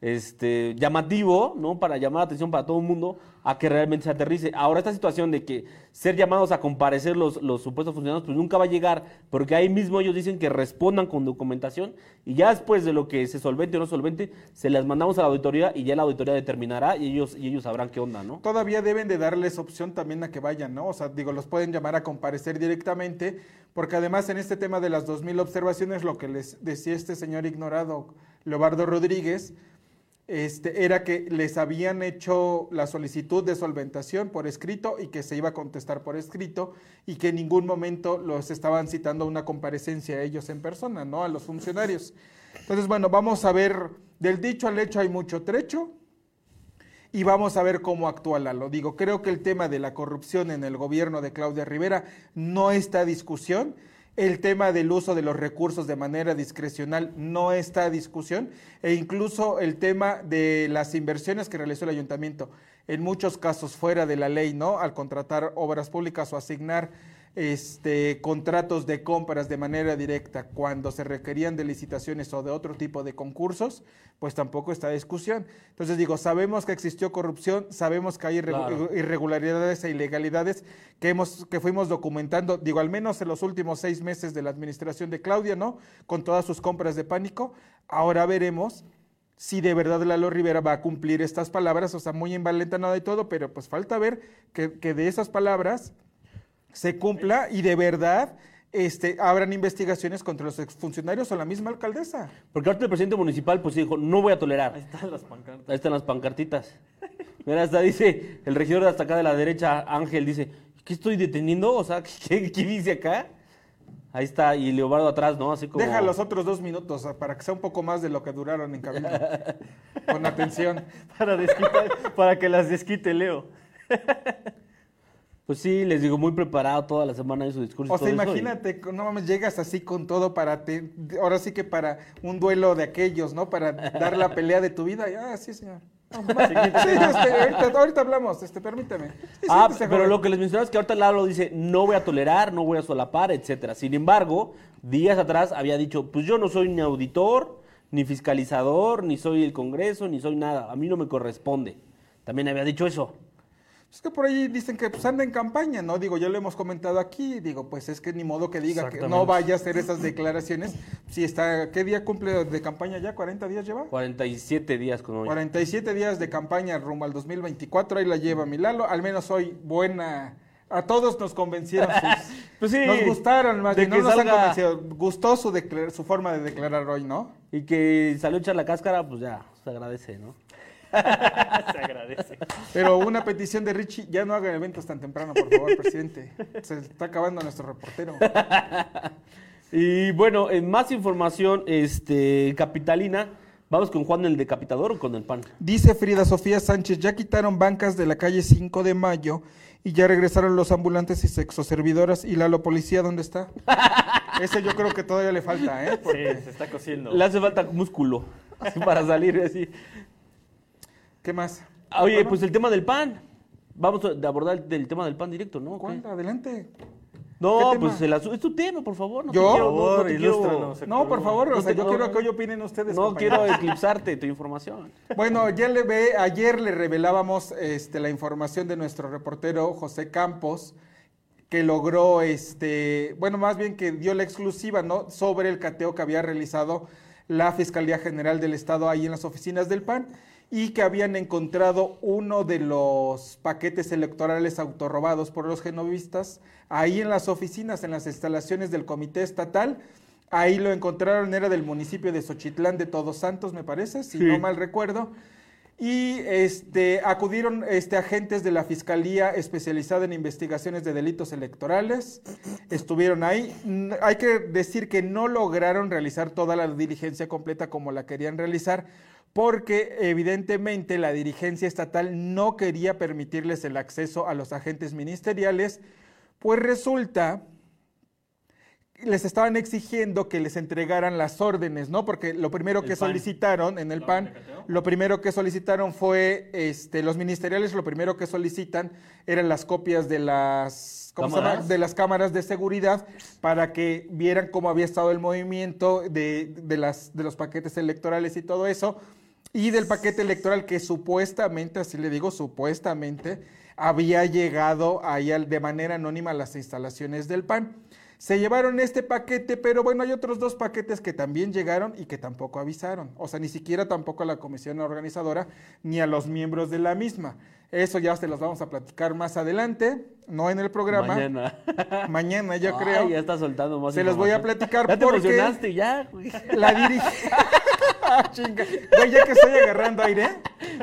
Este, llamativo, ¿no? Para llamar la atención para todo el mundo, a que realmente se aterrice. Ahora, esta situación de que ser llamados a comparecer los, los supuestos funcionarios, pues nunca va a llegar, porque ahí mismo ellos dicen que respondan con documentación y ya después de lo que se solvente o no solvente, se las mandamos a la auditoría y ya la auditoría determinará y ellos, y ellos sabrán qué onda, ¿no? Todavía deben de darles opción también a que vayan, ¿no? O sea, digo, los pueden llamar a comparecer directamente, porque además en este tema de las 2.000 observaciones, lo que les decía este señor ignorado, Leobardo Rodríguez, este, era que les habían hecho la solicitud de solventación por escrito y que se iba a contestar por escrito y que en ningún momento los estaban citando a una comparecencia a ellos en persona, ¿no? A los funcionarios. Entonces, bueno, vamos a ver, del dicho al hecho hay mucho trecho y vamos a ver cómo actúa Lalo. Digo, creo que el tema de la corrupción en el gobierno de Claudia Rivera no está a discusión. El tema del uso de los recursos de manera discrecional no está a discusión. E incluso el tema de las inversiones que realizó el ayuntamiento, en muchos casos fuera de la ley, ¿no? Al contratar obras públicas o asignar este, contratos de compras de manera directa cuando se requerían de licitaciones o de otro tipo de concursos, pues tampoco está discusión. Entonces digo, sabemos que existió corrupción, sabemos que hay Claro. irregularidades e ilegalidades que, hemos, que fuimos documentando, digo, al menos en los últimos seis meses de la administración de Claudia, ¿no? Con todas sus compras de pánico. Ahora veremos si de verdad Lalo Rivera va a cumplir estas palabras, o sea, muy envalentonado y todo, pero pues falta ver que, que de esas palabras se cumpla y de verdad este, abran investigaciones contra los exfuncionarios o la misma alcaldesa. Porque ahorita el presidente municipal pues dijo, no voy a tolerar. Ahí están las pancartas. Ahí están las pancartitas. Mira, hasta dice, el regidor de hasta acá de la derecha, Ángel, dice, ¿qué estoy deteniendo? O sea, <laughs> ¿qué, qué dice acá? Ahí está, y Leobardo atrás, ¿no? Así como... Deja los otros dos minutos ah, para que sea un poco más de lo que duraron en cabina. <laughs> Con atención. Para, desquitar- para que las desquite Leo. Pues sí, les digo, muy preparado toda la semana en su discurso. O sea, todo eso, y- imagínate, no mames, llegas así con todo para te, ahora sí que para un duelo de aquellos, ¿no? Para dar la pelea de tu vida. Y, ah, sí, señor. <laughs> No, más. Sí, este, ahorita, ahorita hablamos, este, permíteme. Sí, Ah, pero lo que les mencionaba es que ahorita Lalo dice, no voy a tolerar, no voy a solapar, etcétera. Sin embargo, días atrás había dicho, pues yo no soy ni auditor, ni fiscalizador, ni soy el Congreso, ni soy nada. A mí no me corresponde. También había dicho eso. Es que por ahí dicen que pues anda en campaña, ¿no? Digo, ya lo hemos comentado aquí, digo, pues es que ni modo que diga que no vaya a hacer esas declaraciones. Si está, ¿qué día cumple de campaña ya? ¿40 días lleva? 47 días con hoy. 47 días de campaña rumbo al 2024, ahí la lleva mi Lalo, al menos hoy buena, a todos nos convencieron sus, <laughs> Pues sí, nos gustaron, más de bien, no que nos han convencido, gustó su, su forma de declarar hoy, ¿no? Y que salió echar la cáscara, pues ya, se agradece, ¿no? <laughs> Se agradece. Pero una petición de Richie, ya no hagan eventos tan temprano, por favor, presidente, se está acabando nuestro reportero. Y bueno, en más información este, capitalina, vamos con Juan el Decapitador o con el PAN. Dice Frida Sofía Sánchez, ya quitaron bancas de la calle 5 de Mayo y ya regresaron los ambulantes y sexoservidoras. ¿Y Lalo Policía dónde está? <laughs> Ese yo creo que todavía le falta, ¿eh? Porque- Sí, se está cociendo. Le hace falta músculo para salir así. ¿Qué más? Ah, Oye, Bueno, pues el tema del PAN. Vamos a abordar el, del tema del PAN directo, ¿no? ¿O qué? ¿Cuándo? Adelante. No, pues el es tu tema, por favor. No ¿Yo? Te quiero, Por no, no favor, te quiero- ilústranos. No, por favor, o sea, te- yo quiero que hoy opinen ustedes. No compañeros. quiero <laughs> eclipsarte tu información. Bueno, ya le ve, ayer le revelábamos este, la información de nuestro reportero José Campos, que logró, este, bueno, más bien que dio la exclusiva, ¿no? Sobre el cateo que había realizado la Fiscalía General del Estado ahí en las oficinas del PAN y que habían encontrado uno de los paquetes electorales autorrobados por los genovistas ahí en las oficinas, en las instalaciones del Comité Estatal. Ahí lo encontraron, era del municipio de Xochitlán de Todos Santos, me parece, si Sí. no mal recuerdo. Y este, acudieron este, agentes de la Fiscalía especializada en investigaciones de delitos electorales. Estuvieron ahí. Hay que decir que no lograron realizar toda la diligencia completa como la querían realizar, porque evidentemente la dirigencia estatal no quería permitirles el acceso a los agentes ministeriales, pues resulta les estaban exigiendo que les entregaran las órdenes, ¿no? Porque lo primero que solicitaron en el PAN, lo primero que solicitaron fue, este, los ministeriales, lo primero que solicitan eran las copias de las, ¿cómo se llama? ¿Cámaras? De las cámaras de seguridad para que vieran cómo había estado el movimiento de, de las, de los paquetes electorales y todo eso. y del paquete electoral que supuestamente, así le digo, supuestamente había llegado ahí de manera anónima a las instalaciones del PAN. Se llevaron este paquete, pero bueno, hay otros dos paquetes que también llegaron y que tampoco avisaron. O sea, ni siquiera tampoco a la comisión organizadora ni a los miembros de la misma. Eso ya se los vamos a platicar más adelante, no en el programa. Mañana. <laughs> Mañana, yo Ay, creo. ya está soltando más Se los voy a platicar Ya te porque emocionaste, ya. la dirigencia... <laughs> <laughs> Chinga. Güey, ya que estoy agarrando aire.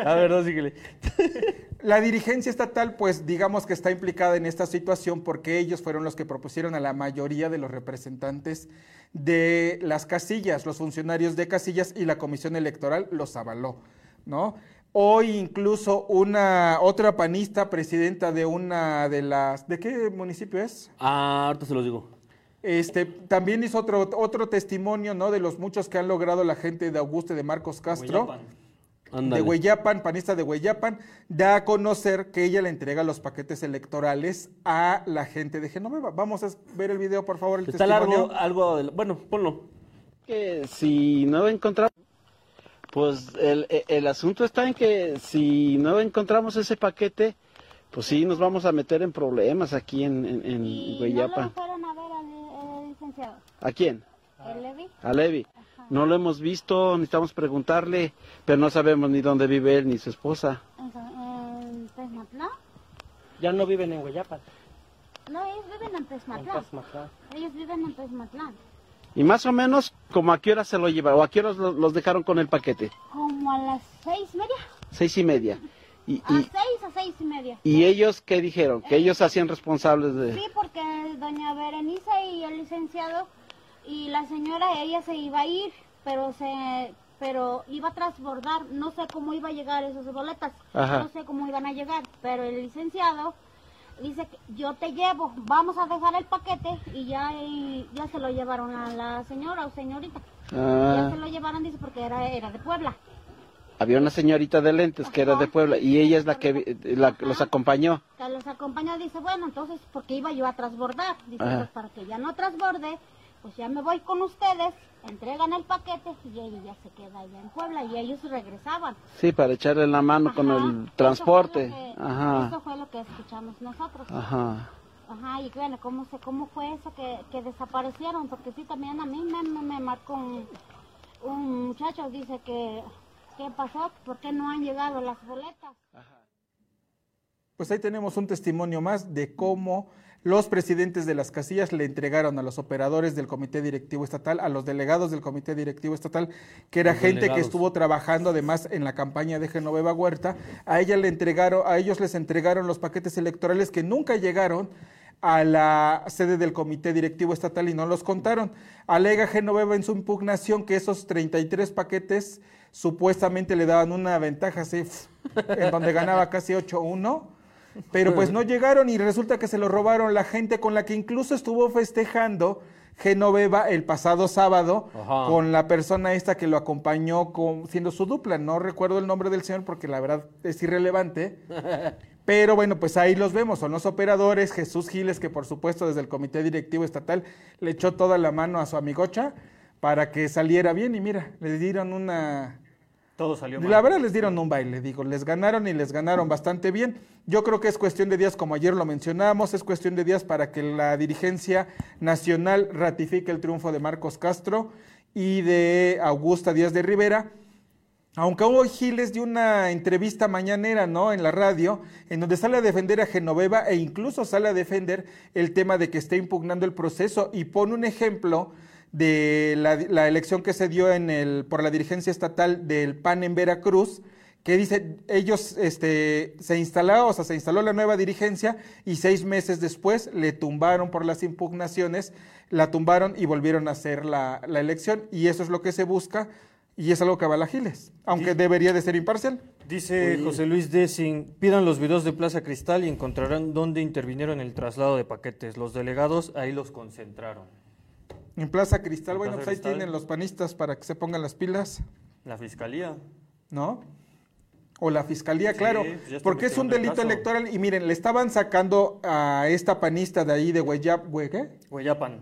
A ver, no, síguele. <laughs> La dirigencia estatal, pues digamos que está implicada en esta situación porque ellos fueron los que propusieron a la mayoría de los representantes de las casillas, los funcionarios de casillas y la comisión electoral los avaló, ¿no? Hoy incluso una otra panista, presidenta de una de las, ¿de qué municipio es? Ah, ahorita se los digo. Este, también hizo otro, otro testimonio, ¿no? De los muchos que han logrado la gente de Augusto y de Marcos Castro Hueyapan. De Hueyapan, panista de Hueyapan, da a conocer que ella le entrega los paquetes electorales a la gente de Genoveva. Vamos a ver el video, por favor, el Está testimonio. largo, algo. de- Bueno, ponlo. que si no encontramos, pues el, el- asunto está en que si no encontramos ese paquete, pues sí nos vamos a meter en problemas aquí en, en, en ¿Y no Hueyapan. lo fueron a ver al al licenciado? ¿A quién? ¿El Levi? A Levi. No lo hemos visto, necesitamos preguntarle, pero no sabemos ni dónde vive él ni su esposa. ¿En Pesmatlán? Ya no viven en Hueyapan, No, ellos viven en en Pesmatlán. Ellos viven en Pesmatlán. Y más o menos, como a qué hora se lo llevaron, o a qué horas lo- los dejaron con el paquete. Como a las seis y media. Seis y media. Y, A y, seis a seis y media. y ellos qué dijeron, que ellos hacían responsables de... Sí, porque doña Berenice y el licenciado y la señora, ella se iba a ir, pero se pero iba a transbordar, no sé cómo iba a llegar esas boletas, Ajá. no sé cómo iban a llegar, pero el licenciado dice que yo te llevo, vamos a dejar el paquete y ya y ya se lo llevaron a la señora o señorita. Ah. Ya se lo llevaron, dice, porque era, era de Puebla. Había una señorita de lentes que era de Puebla y ella es la que vi- la- los acompañó. que los acompaña dice, bueno, entonces, porque iba yo a transbordar? Dice, pues para que ya no transborde, pues ya me voy con ustedes, entregan el paquete y ella ya se queda allá en Puebla y ellos regresaban. Sí, para echarle la mano con el eso transporte. fue lo que- Ajá. Eso fue lo que escuchamos nosotros. Ajá. Ajá, y bueno, ¿cómo, se, cómo fue eso que, que desaparecieron? Porque sí, también a mí me, me, me marcó un, un muchacho, dice que, ¿qué pasó? ¿Por qué no han llegado las boletas? Pues ahí tenemos un testimonio más de cómo los presidentes de las casillas le entregaron a los operadores del comité directivo estatal, a los delegados del comité directivo estatal, que era Los gente que estuvo trabajando además en la campaña de Genoveva Huerta, a ella le entregaron, a ellos les entregaron los paquetes electorales que nunca llegaron a la sede del comité directivo estatal y no los contaron. Alega Genoveva en su impugnación que esos 33 paquetes supuestamente le daban una ventaja así, en donde ganaba casi 8-1 pero pues no llegaron y resulta que se lo robaron la gente con la que incluso estuvo festejando Genoveva el pasado sábado Ajá. con la persona esta que lo acompañó con, siendo su dupla. No recuerdo el nombre del señor porque la verdad es irrelevante. <laughs> Pero bueno, pues ahí los vemos, son los operadores, Jesús Giles, que por supuesto desde el comité directivo estatal le echó toda la mano a su amigocha para que saliera bien y mira, le dieron una... Todo salió mal. La verdad les dieron un baile, digo, les ganaron y les ganaron bastante bien. Yo creo que es cuestión de días, como ayer lo mencionábamos, es cuestión de días para que la dirigencia nacional ratifique el triunfo de Marcos Castro y de Augusta Díaz de Rivera. Aunque hoy Giles dio una entrevista mañanera, ¿no? En la radio, en donde sale a defender a Genoveva e incluso sale a defender el tema de que esté impugnando el proceso y pone un ejemplo de la, la elección que se dio en el, por la dirigencia estatal del PAN en Veracruz, que dice, ellos este, se instaló, o sea, se instaló la nueva dirigencia y seis meses después le tumbaron por las impugnaciones, la tumbaron y volvieron a hacer la, la elección y eso es lo que se busca y es algo que avala Giles, aunque debería de ser imparcial. Dice José Luis Dessing, pidan los videos de Plaza Cristal y encontrarán dónde intervinieron en el traslado de paquetes. Los delegados ahí los concentraron. En Plaza Cristal, En bueno, Plaza pues ahí Cristal. tienen los panistas para que se pongan las pilas, La fiscalía. ¿no? O la fiscalía, claro, porque es un el delito electoral. Y miren, le estaban sacando a esta panista de ahí de Hueyap,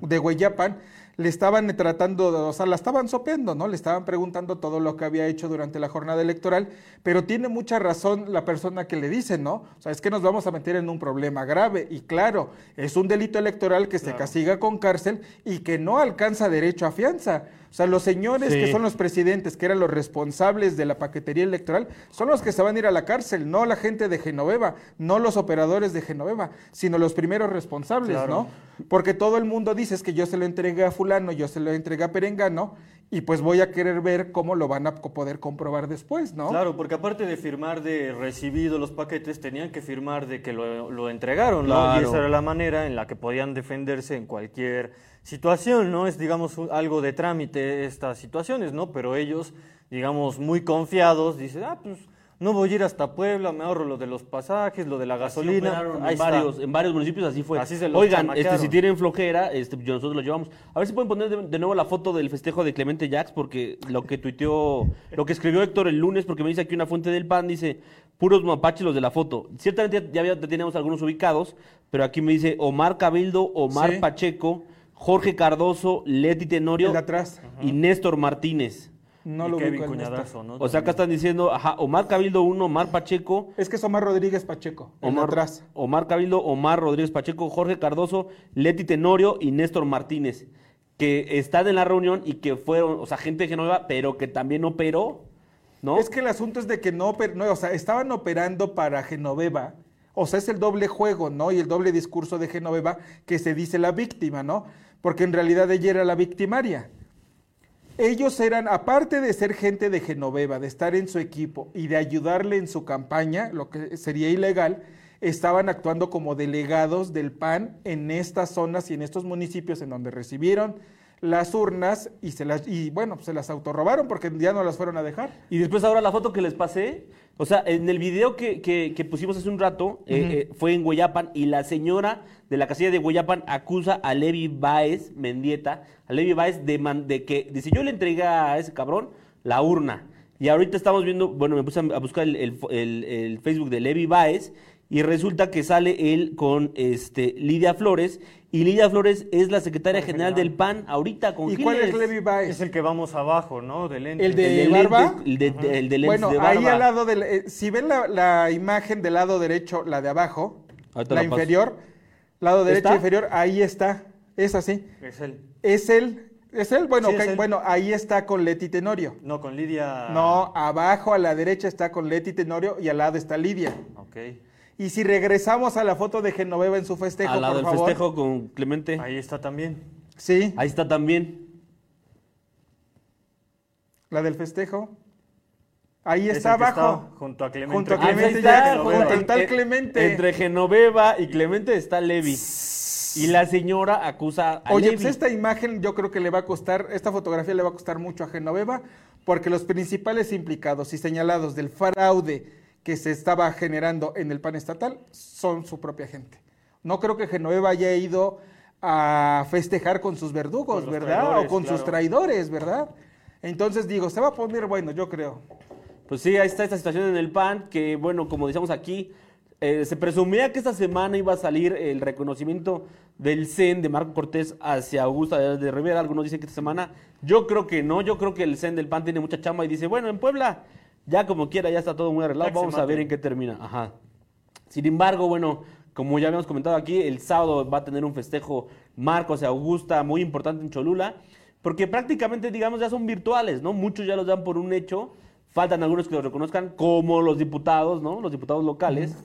de Hueyapan, le estaban tratando, de- o sea, la estaban sopeando, ¿no? Le estaban preguntando todo lo que había hecho durante la jornada electoral, pero tiene mucha razón la persona que le dice, ¿no? O sea, es que nos vamos a meter en un problema grave y claro, es un delito electoral que se castiga con cárcel y que no alcanza derecho a fianza. O sea, los señores Sí. que son los presidentes, que eran los responsables de la paquetería electoral, son los que se van a ir a la cárcel, no la gente de Genoveva, no los operadores de Genoveva, sino los primeros responsables, Claro. ¿no? Porque todo el mundo dice es que yo se lo entregué a fulano, yo se lo entregué a Perengano, y pues voy a querer ver cómo lo van a poder comprobar después, ¿no? Claro, porque aparte de firmar de recibido los paquetes, tenían que firmar de que lo, lo entregaron, ¿no? Y esa era la manera en la que podían defenderse en cualquier situación, ¿no? Es, digamos, algo de trámite estas situaciones, ¿no? Pero ellos, digamos, muy confiados, dicen, ah, pues no voy a ir hasta Puebla, me ahorro lo de los pasajes, lo de la gasolina. en, varios, en varios municipios así fue. Así se los Oigan, este, si tienen flojera, este, nosotros lo llevamos. A ver si pueden poner de, de nuevo la foto del festejo de Clemente Jax, porque lo que tuiteó, lo que escribió Héctor el lunes, porque me dice aquí una fuente del PAN, dice, puros mapaches los de la foto. Ciertamente ya, ya teníamos algunos ubicados, pero aquí me dice Omar Cabildo, Omar Sí. Pacheco, Jorge Cardoso, Leti Tenorio El de atrás. y Néstor Martínez. No Y lo Kevin Cuñadazo. ¿no? O sea, acá están diciendo, ajá, Omar Cabildo 1, Omar Pacheco, Es que es Omar Rodríguez Pacheco, Omar, atrás. Omar Cabildo, Omar Rodríguez Pacheco, Jorge Cardoso, Leti Tenorio y Néstor Martínez, que están en la reunión y que fueron, o sea, gente de Genova, pero que también operó, ¿no? Es que el asunto es de que no, no, o sea, estaban operando para Genoveva. O sea, es el doble juego, ¿no? Y el doble discurso de Genoveva que se dice la víctima, ¿no? Porque en realidad ella era la victimaria. Ellos eran, aparte de ser gente de Genoveva, de estar en su equipo y de ayudarle en su campaña, lo que sería ilegal, estaban actuando como delegados del PAN en estas zonas y en estos municipios en donde recibieron las urnas y se las y bueno, se las autorrobaron porque ya no las fueron a dejar. Y después ahora la foto que les pasé, o sea, en el video que, que- que pusimos hace un rato, eh, eh, fue en Hueyapan y la señora de la casilla de Hueyapan acusa a Levi Baez Mendieta, a Levi Baez de, man- de que, dice, yo le entregué a ese cabrón la urna. Y ahorita estamos viendo, bueno, me puse a buscar el, el fo- el- el Facebook de Levi Baez y resulta que sale él con este Lidia Flores y Lidia Flores es la secretaria general del PAN ahorita con ¿Y cuál es. Levi Baez? Es el que vamos abajo, ¿no? De lente. ¿El de El barba? lente- el de- de- el de lentes bueno, de ahí barba. al lado del... eh, si ven la, la imagen del lado derecho, la de abajo, Ahorita la la inferior, lado derecho ¿Está? inferior, ahí está. Es así. Es él. Es él. ¿Es él? Bueno, Sí, es él. bueno, ahí está con Leti Tenorio. No, con Lidia. No, abajo a la derecha está con Leti Tenorio y al lado está Lidia. Ok. Y si regresamos a la foto de Genoveva en su festejo, Al lado por del favor. festejo con Clemente. Ahí está también. Sí, Ahí está también. la del festejo. Ahí Es está que abajo. está junto a Clemente. Junto a Ah, ahí Clemente está, ya, Genoveva. junto al tal En- Clemente. Entre Genoveva y Clemente está Levi. Y la señora acusa a Oye, Levi. pues esta imagen yo creo que le va a costar, esta fotografía le va a costar mucho a Genoveva, porque los principales implicados y señalados del fraude que se estaba generando en el PAN estatal son su propia gente. No creo que Genoveva haya ido a festejar con sus verdugos, Con ¿verdad? o con sus traidores, ¿verdad? Entonces digo, se va a poner bueno, yo creo. Pues sí, ahí está esta situación en el PAN, que bueno, como decíamos aquí, eh, se presumía que esta semana iba a salir el reconocimiento del CEN de Marco Cortés hacia Augusta de, de Rivera. Algunos dicen que esta semana. Yo creo que no, yo creo que el CEN del PAN tiene mucha chamba y dice, bueno, en Puebla, ya como quiera, ya está todo muy arreglado, vamos a ver en qué termina. Ajá. Sin embargo, bueno, como ya habíamos comentado aquí, el sábado va a tener un festejo Marcos y Augusta muy importante en Cholula, porque prácticamente, digamos, ya son virtuales, ¿no? Muchos ya los dan por un hecho, faltan algunos que los reconozcan, como los diputados, ¿no? Los diputados locales,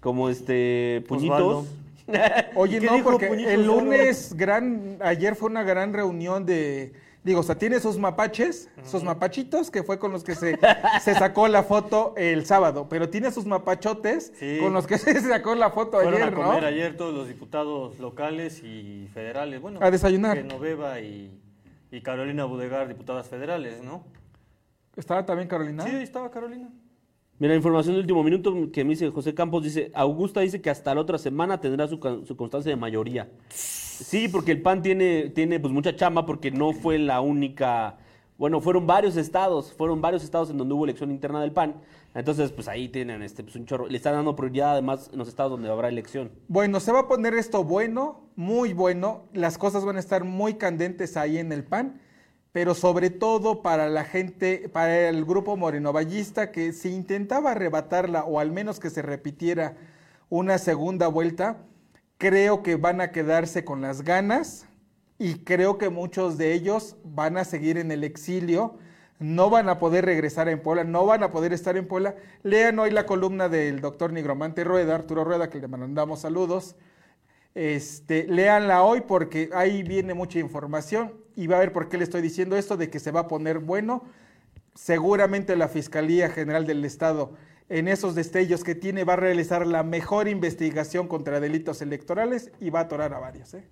como este. Puñitos. <laughs> Oye, ¿Qué no, porque Puñitos el lunes, gran, ayer fue una gran reunión de, digo, o sea, tiene sus mapaches, sus mapachitos, que fue con los que se, se sacó la foto el sábado, pero tiene sus mapachotes Sí. con los que <laughs> se sacó la foto Fueron ayer, a comer ¿no? ayer todos los diputados locales y federales. Bueno, A desayunar. Genoveva y, y Carolina Budegar, diputadas federales, ¿no? ¿Estaba también Carolina? Sí, estaba Carolina. Mira, información de último minuto que me dice José Campos, dice, Augusta dice que hasta la otra semana tendrá su, su constancia de mayoría. Sí, porque el PAN tiene, tiene pues mucha chamba porque no fue la única Bueno, fueron varios estados, fueron varios estados en donde hubo elección interna del PAN. Entonces, pues ahí tienen este, pues un chorro. Le están dando prioridad además en los estados donde habrá elección. Bueno, se va a poner esto bueno, muy bueno. Las cosas van a estar muy candentes ahí en el PAN, pero sobre todo para la gente, para el grupo morenovallista que si intentaba arrebatarla o al menos que se repitiera una segunda vuelta, creo que van a quedarse con las ganas y creo que muchos de ellos van a seguir en el exilio, no van a poder regresar en Puebla, no van a poder estar en Puebla. Lean hoy la columna del doctor Nigromante Rueda, Arturo Rueda, que le mandamos saludos. Este, léanla hoy porque ahí viene mucha información y va a ver por qué le estoy diciendo esto de que se va a poner bueno. Seguramente la Fiscalía General del Estado en esos destellos que tiene va a realizar la mejor investigación contra delitos electorales y va a atorar a varios. ¿eh?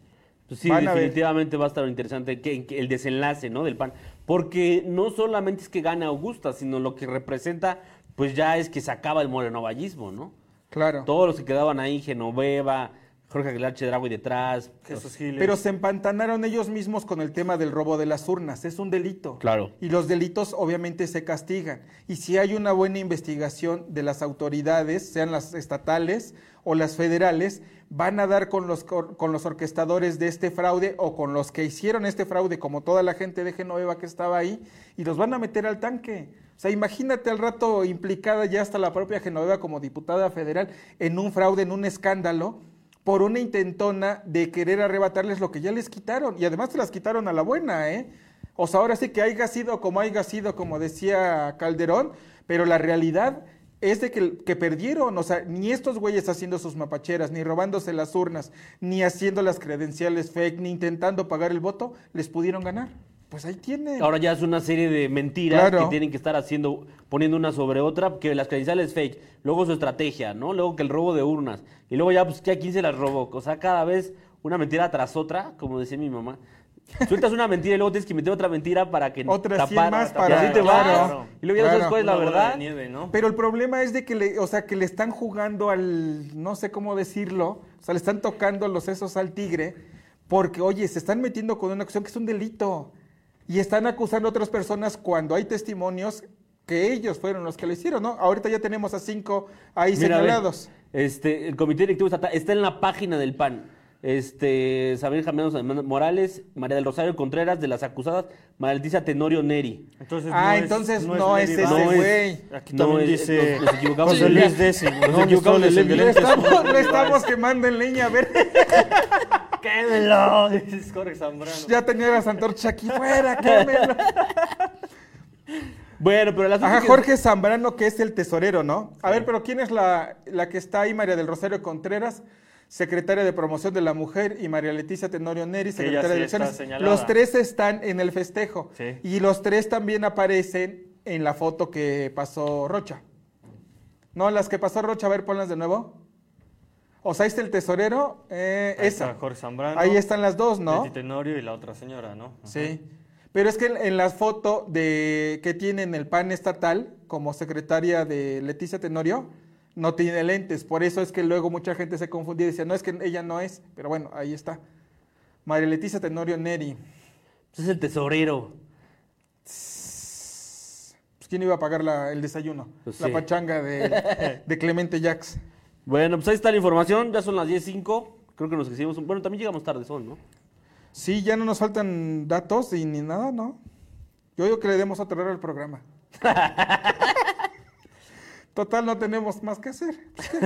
Pues sí, Van definitivamente va a estar interesante que, que el desenlace ¿no? del PAN. Porque no solamente es que gane Augusta, sino lo que representa, pues ya es que se acaba el morenovallismo, ¿no? Claro. Todos los que quedaban ahí, Genoveva, Jorge Aguilar Chedraui detrás. Jesús Giles. Pero se empantanaron ellos mismos con el tema del robo de las urnas. Es un delito. Claro. Y los delitos obviamente se castigan. Y si hay una buena investigación de las autoridades, sean las estatales o las federales, van a dar con los, cor- con los orquestadores de este fraude o con los que hicieron este fraude, como toda la gente de Genoveva que estaba ahí, y los van a meter al tanque. O sea, imagínate al rato implicada ya hasta la propia Genoveva como diputada federal en un fraude, en un escándalo, por una intentona de querer arrebatarles lo que ya les quitaron. Y además se las quitaron a la buena, ¿eh? O sea, ahora sí que haya sido como haya sido, como decía Calderón, pero la realidad es de que, que perdieron. O sea, ni estos güeyes haciendo sus mapacheras, ni robándose las urnas, ni haciendo las credenciales fake, ni intentando pagar el voto, les pudieron ganar. Pues ahí tienen. Ahora ya es una serie de mentiras Claro. que tienen que estar haciendo, poniendo una sobre otra, que las credenciales fake, luego su estrategia, ¿no? Luego que el robo de urnas, y luego ya, pues, ya quién se las robó. O sea, cada vez una mentira tras otra, como decía mi mamá. Sueltas una mentira y luego tienes que meter otra mentira para que Otras 100 tapar- más y para- así te vas. claro, Y luego ya no sabes cuál es la verdad. de nieve, ¿no? Pero el problema es de que le, o sea, que le están jugando al, no sé cómo decirlo, o sea, le están tocando los sesos al tigre, porque, oye, se están metiendo con una acción que es un delito. Y están acusando a otras personas cuando hay testimonios que ellos fueron los que lo hicieron, ¿no? Ahorita ya tenemos a cinco ahí Mira, a ver, señalados. este, el comité directivo estatal está en la página del PAN. Este, Sabrina Jiménez Morales, María del Rosario Contreras, de las acusadas, Leticia Tenorio Neri. Entonces Ah, no es- entonces no es ese güey. Aquí No también es- dice nos- nos equivocamos José Luis. Desi. Nos ¿Dónde equivocamos lentes? estamos, le estamos quemando en leña, a ver. <laughs> ¡Quémelo! Dice Jorge Zambrano. ya tenía las antorchas aquí fuera, quémelo. Bueno, pero la Ajá, Jorge Zambrano, que es el tesorero, ¿no? A ver, pero ¿quién es la, la que está ahí? María del Rosario Contreras, secretaria de Promoción de la Mujer, y María Leticia Tenorio Neri, secretaria de sí Elecciones. Los tres están en el festejo. Sí. Y los tres también aparecen en la foto que pasó Rocha. ¿No? Las que pasó Rocha, a ver, ponlas de nuevo. O sea, ahí está el tesorero, eh, Ahí esa. está Jorge Zambrano. Ahí están las dos, ¿no? Leti Tenorio y la otra señora, ¿no? Ajá. Sí. Pero es que en, en las fotos de que tiene en el PAN estatal como secretaria de Leticia Tenorio, no tiene lentes. Por eso es que luego mucha gente se confundía y decía, no, es que ella no es. Pero bueno, ahí está. María Leticia Tenorio Neri. es el tesorero. Pues, ¿quién iba a pagar la- el desayuno? Pues la sí. pachanga de, <laughs> de Clemente Jax. Bueno, pues ahí está la información, ya son las 10.05. Creo que nos hicimos. un- Bueno, también llegamos tarde, son, ¿no? Sí, ya no nos faltan datos y ni nada, ¿no? Yo digo que le demos otra hora al programa. <laughs> Total, no tenemos más que hacer. <laughs>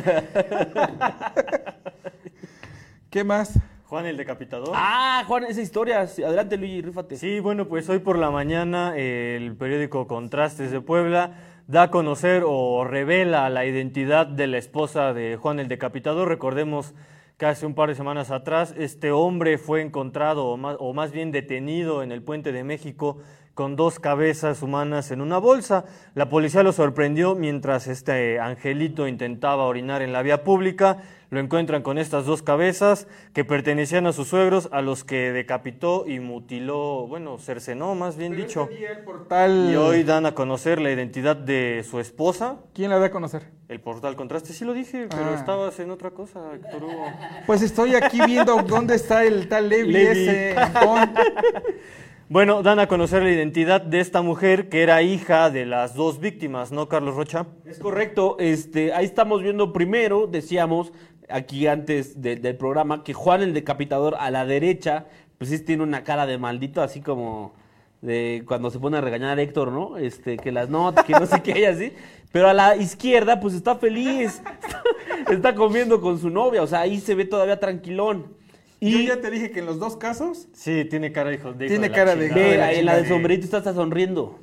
¿Qué más? Juan el decapitador. Ah, Juan, esa historia. Adelante, Luigi, rífate. Sí, bueno, pues hoy por la mañana eh, el periódico Contrastes de Puebla da a conocer o revela la identidad de la esposa de Juan el Decapitador. Recordemos que hace un par de semanas atrás este hombre fue encontrado o más, o más bien detenido en el puente de México con dos cabezas humanas en una bolsa. La policía lo sorprendió mientras este angelito intentaba orinar en la vía pública. Lo encuentran con estas dos cabezas que pertenecían a sus suegros, a los que decapitó y mutiló, bueno, cercenó más bien dicho. portal- Y hoy dan a conocer la identidad de su esposa. ¿Quién la da a conocer? El portal Contraste, sí lo dije, pero Ah. estabas en otra cosa, Héctor Hugo. Pues estoy aquí viendo dónde está el tal Levi, Levi. ese. <laughs> Bueno, dan a conocer la identidad de esta mujer que era hija de las dos víctimas, ¿no, Carlos Rocha? Es correcto, este, ahí estamos viendo primero, decíamos aquí antes de- del programa, que Juan el decapitador a la derecha, pues sí tiene una cara de maldito, así como de cuando se pone a regañar a Héctor, ¿no? Este, que las notas, que no sé qué, y así. Pero a la izquierda, pues está feliz, <laughs> está comiendo con su novia, o sea, ahí se ve todavía tranquilón. Yo ya te dije que en los dos casos Sí, tiene cara de hijo de hijo Tiene la cara de-. Ve, Mira, en la del sombrerito está, está sonriendo.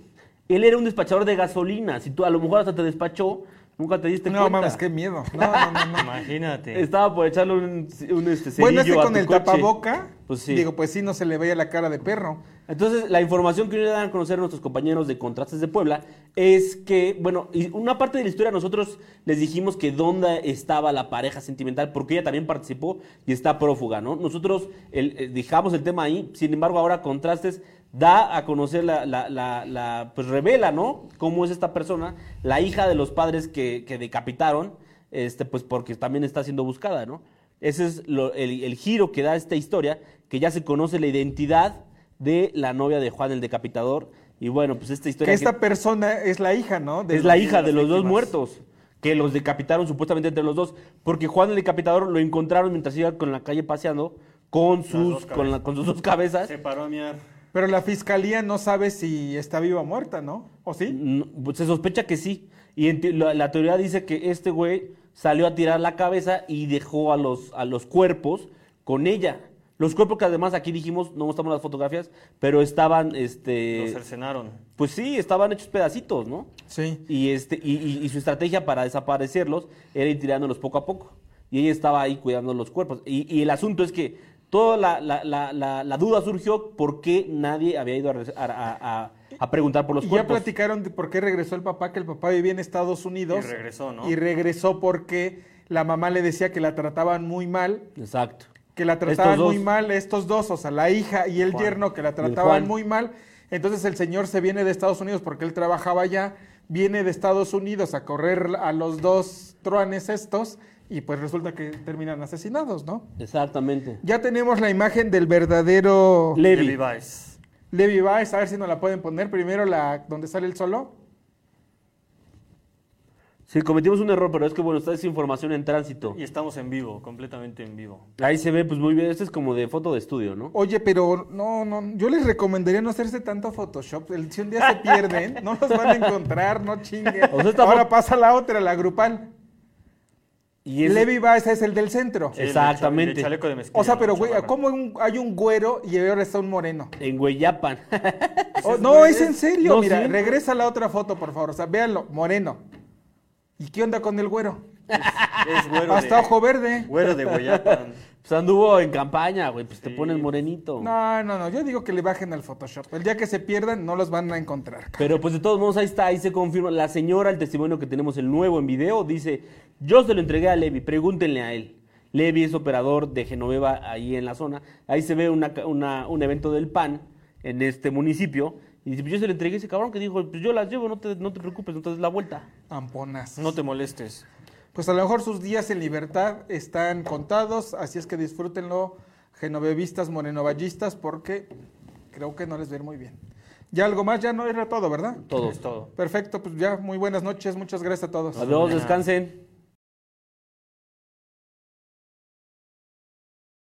Él era un despachador de gasolina. Si tú a lo mejor hasta te despachó, nunca te diste No cuenta. mames, qué miedo. No, no, no, no. <laughs> Imagínate. Estaba por echarle un, un este, Bueno, este con tu el coche. tapaboca, Pues sí. digo, pues sí, no se le veía la cara de perro. Entonces, la información que le dan a conocer nuestros compañeros de Contrastes de Puebla es que, bueno, una parte de la historia nosotros les dijimos que dónde estaba la pareja sentimental, porque ella también participó y está prófuga, ¿no? Nosotros el- eh, dejamos el tema ahí, sin embargo, ahora Contrastes da a conocer la, la- la- la- pues revela, ¿no? Cómo es esta persona, la hija de los padres que, decapitaron, este, pues porque también está siendo buscada, ¿no? Ese es lo- el giro que da esta historia, que ya se conoce la identidad de la novia de Juan el Decapitador. Y bueno, pues esta historia que esta persona es la hija, ¿no? De es la hija de los dos muertos, que los decapitaron supuestamente entre los dos, porque Juan el Decapitador lo encontraron mientras iba con la calle paseando con sus, con, la- con sus dos cabezas. Se paró a miar. Pero la fiscalía no sabe si está viva o muerta, ¿no? ¿O sí? No, pues se sospecha que sí. Y en te- la, la teoría dice que este güey salió a tirar la cabeza y dejó a los, a los cuerpos con ella. Los cuerpos que además aquí dijimos, no mostramos las fotografías, pero estaban, este... Los cercenaron. Pues sí, estaban hechos pedacitos, ¿no? Sí. Y, este, y, y- y su estrategia para desaparecerlos era ir tirándolos poco a poco. Y ella estaba ahí cuidando los cuerpos. Y, y el asunto es que toda la, la- la- la- la duda surgió por qué nadie había ido a, a- a- a- preguntar por los Y ya cuerpos. platicaron de por qué regresó el papá, que el papá vivía en Estados Unidos. Y regresó, ¿no? Y regresó porque la mamá le decía que la trataban muy mal, Exacto. Que la trataban muy mal estos dos, o sea, la hija y el Juan. yerno que la trataban muy mal. Entonces el señor se viene de Estados Unidos porque él trabajaba allá, viene de Estados Unidos a correr a los dos truanes estos y pues resulta que terminan asesinados, ¿no? Exactamente. Ya tenemos la imagen del verdadero Levi. Levi Weiss. Levi Weiss, a ver si nos la pueden poner. Primero la donde sale el solo. Sí, cometimos un error, pero es que bueno, esta es información en tránsito. Y estamos en vivo, completamente en vivo. Ahí se ve pues muy bien, este es como de foto de estudio, ¿no? Oye, pero no, no, yo les recomendaría no hacerse tanto Photoshop. El- Si un día se pierden, no los van a encontrar, no chinguen. O sea, esta Ahora pasa la otra, la grupal. Y ese- Levi Weiss es el del centro. Sí, Exactamente. el chaleco de mezclilla, O sea, pero güey. ¿cómo un- hay un güero y ahora está un moreno? En Hueyapan. <laughs> Oh, no, es en serio. No, Mira, sí. regresa la otra foto, por favor. O sea, véanlo, moreno. ¿Y qué onda con el güero? Es güero Hasta de, ojo verde. güero de Guayapan. pues anduvo en campaña, güey, pues te pones morenito. No, no, no. Yo digo que le bajen al Photoshop. El día que se pierdan, no los van a encontrar. Pero pues de todos modos ahí está, ahí se confirma. La señora, el testimonio que tenemos el nuevo en video, dice, yo se lo entregué a Levi, pregúntenle a él. Levi es operador de Genoveva ahí en la zona. Ahí se ve una, una- un evento del PAN en este municipio. Y dice, pues yo se lo entregué a ese cabrón que dijo, pues yo las llevo, no te, no te preocupes, no te des la vuelta. Amponas. No te molestes. Pues a lo mejor sus días en libertad están contados, así es que disfrútenlo, genovevistas, morenovallistas, porque creo que no les ir muy bien. Ya algo más, ya no era todo, ¿verdad? Todo. Es todo. Perfecto, pues ya muy buenas noches, muchas gracias a todos. Adiós, descansen.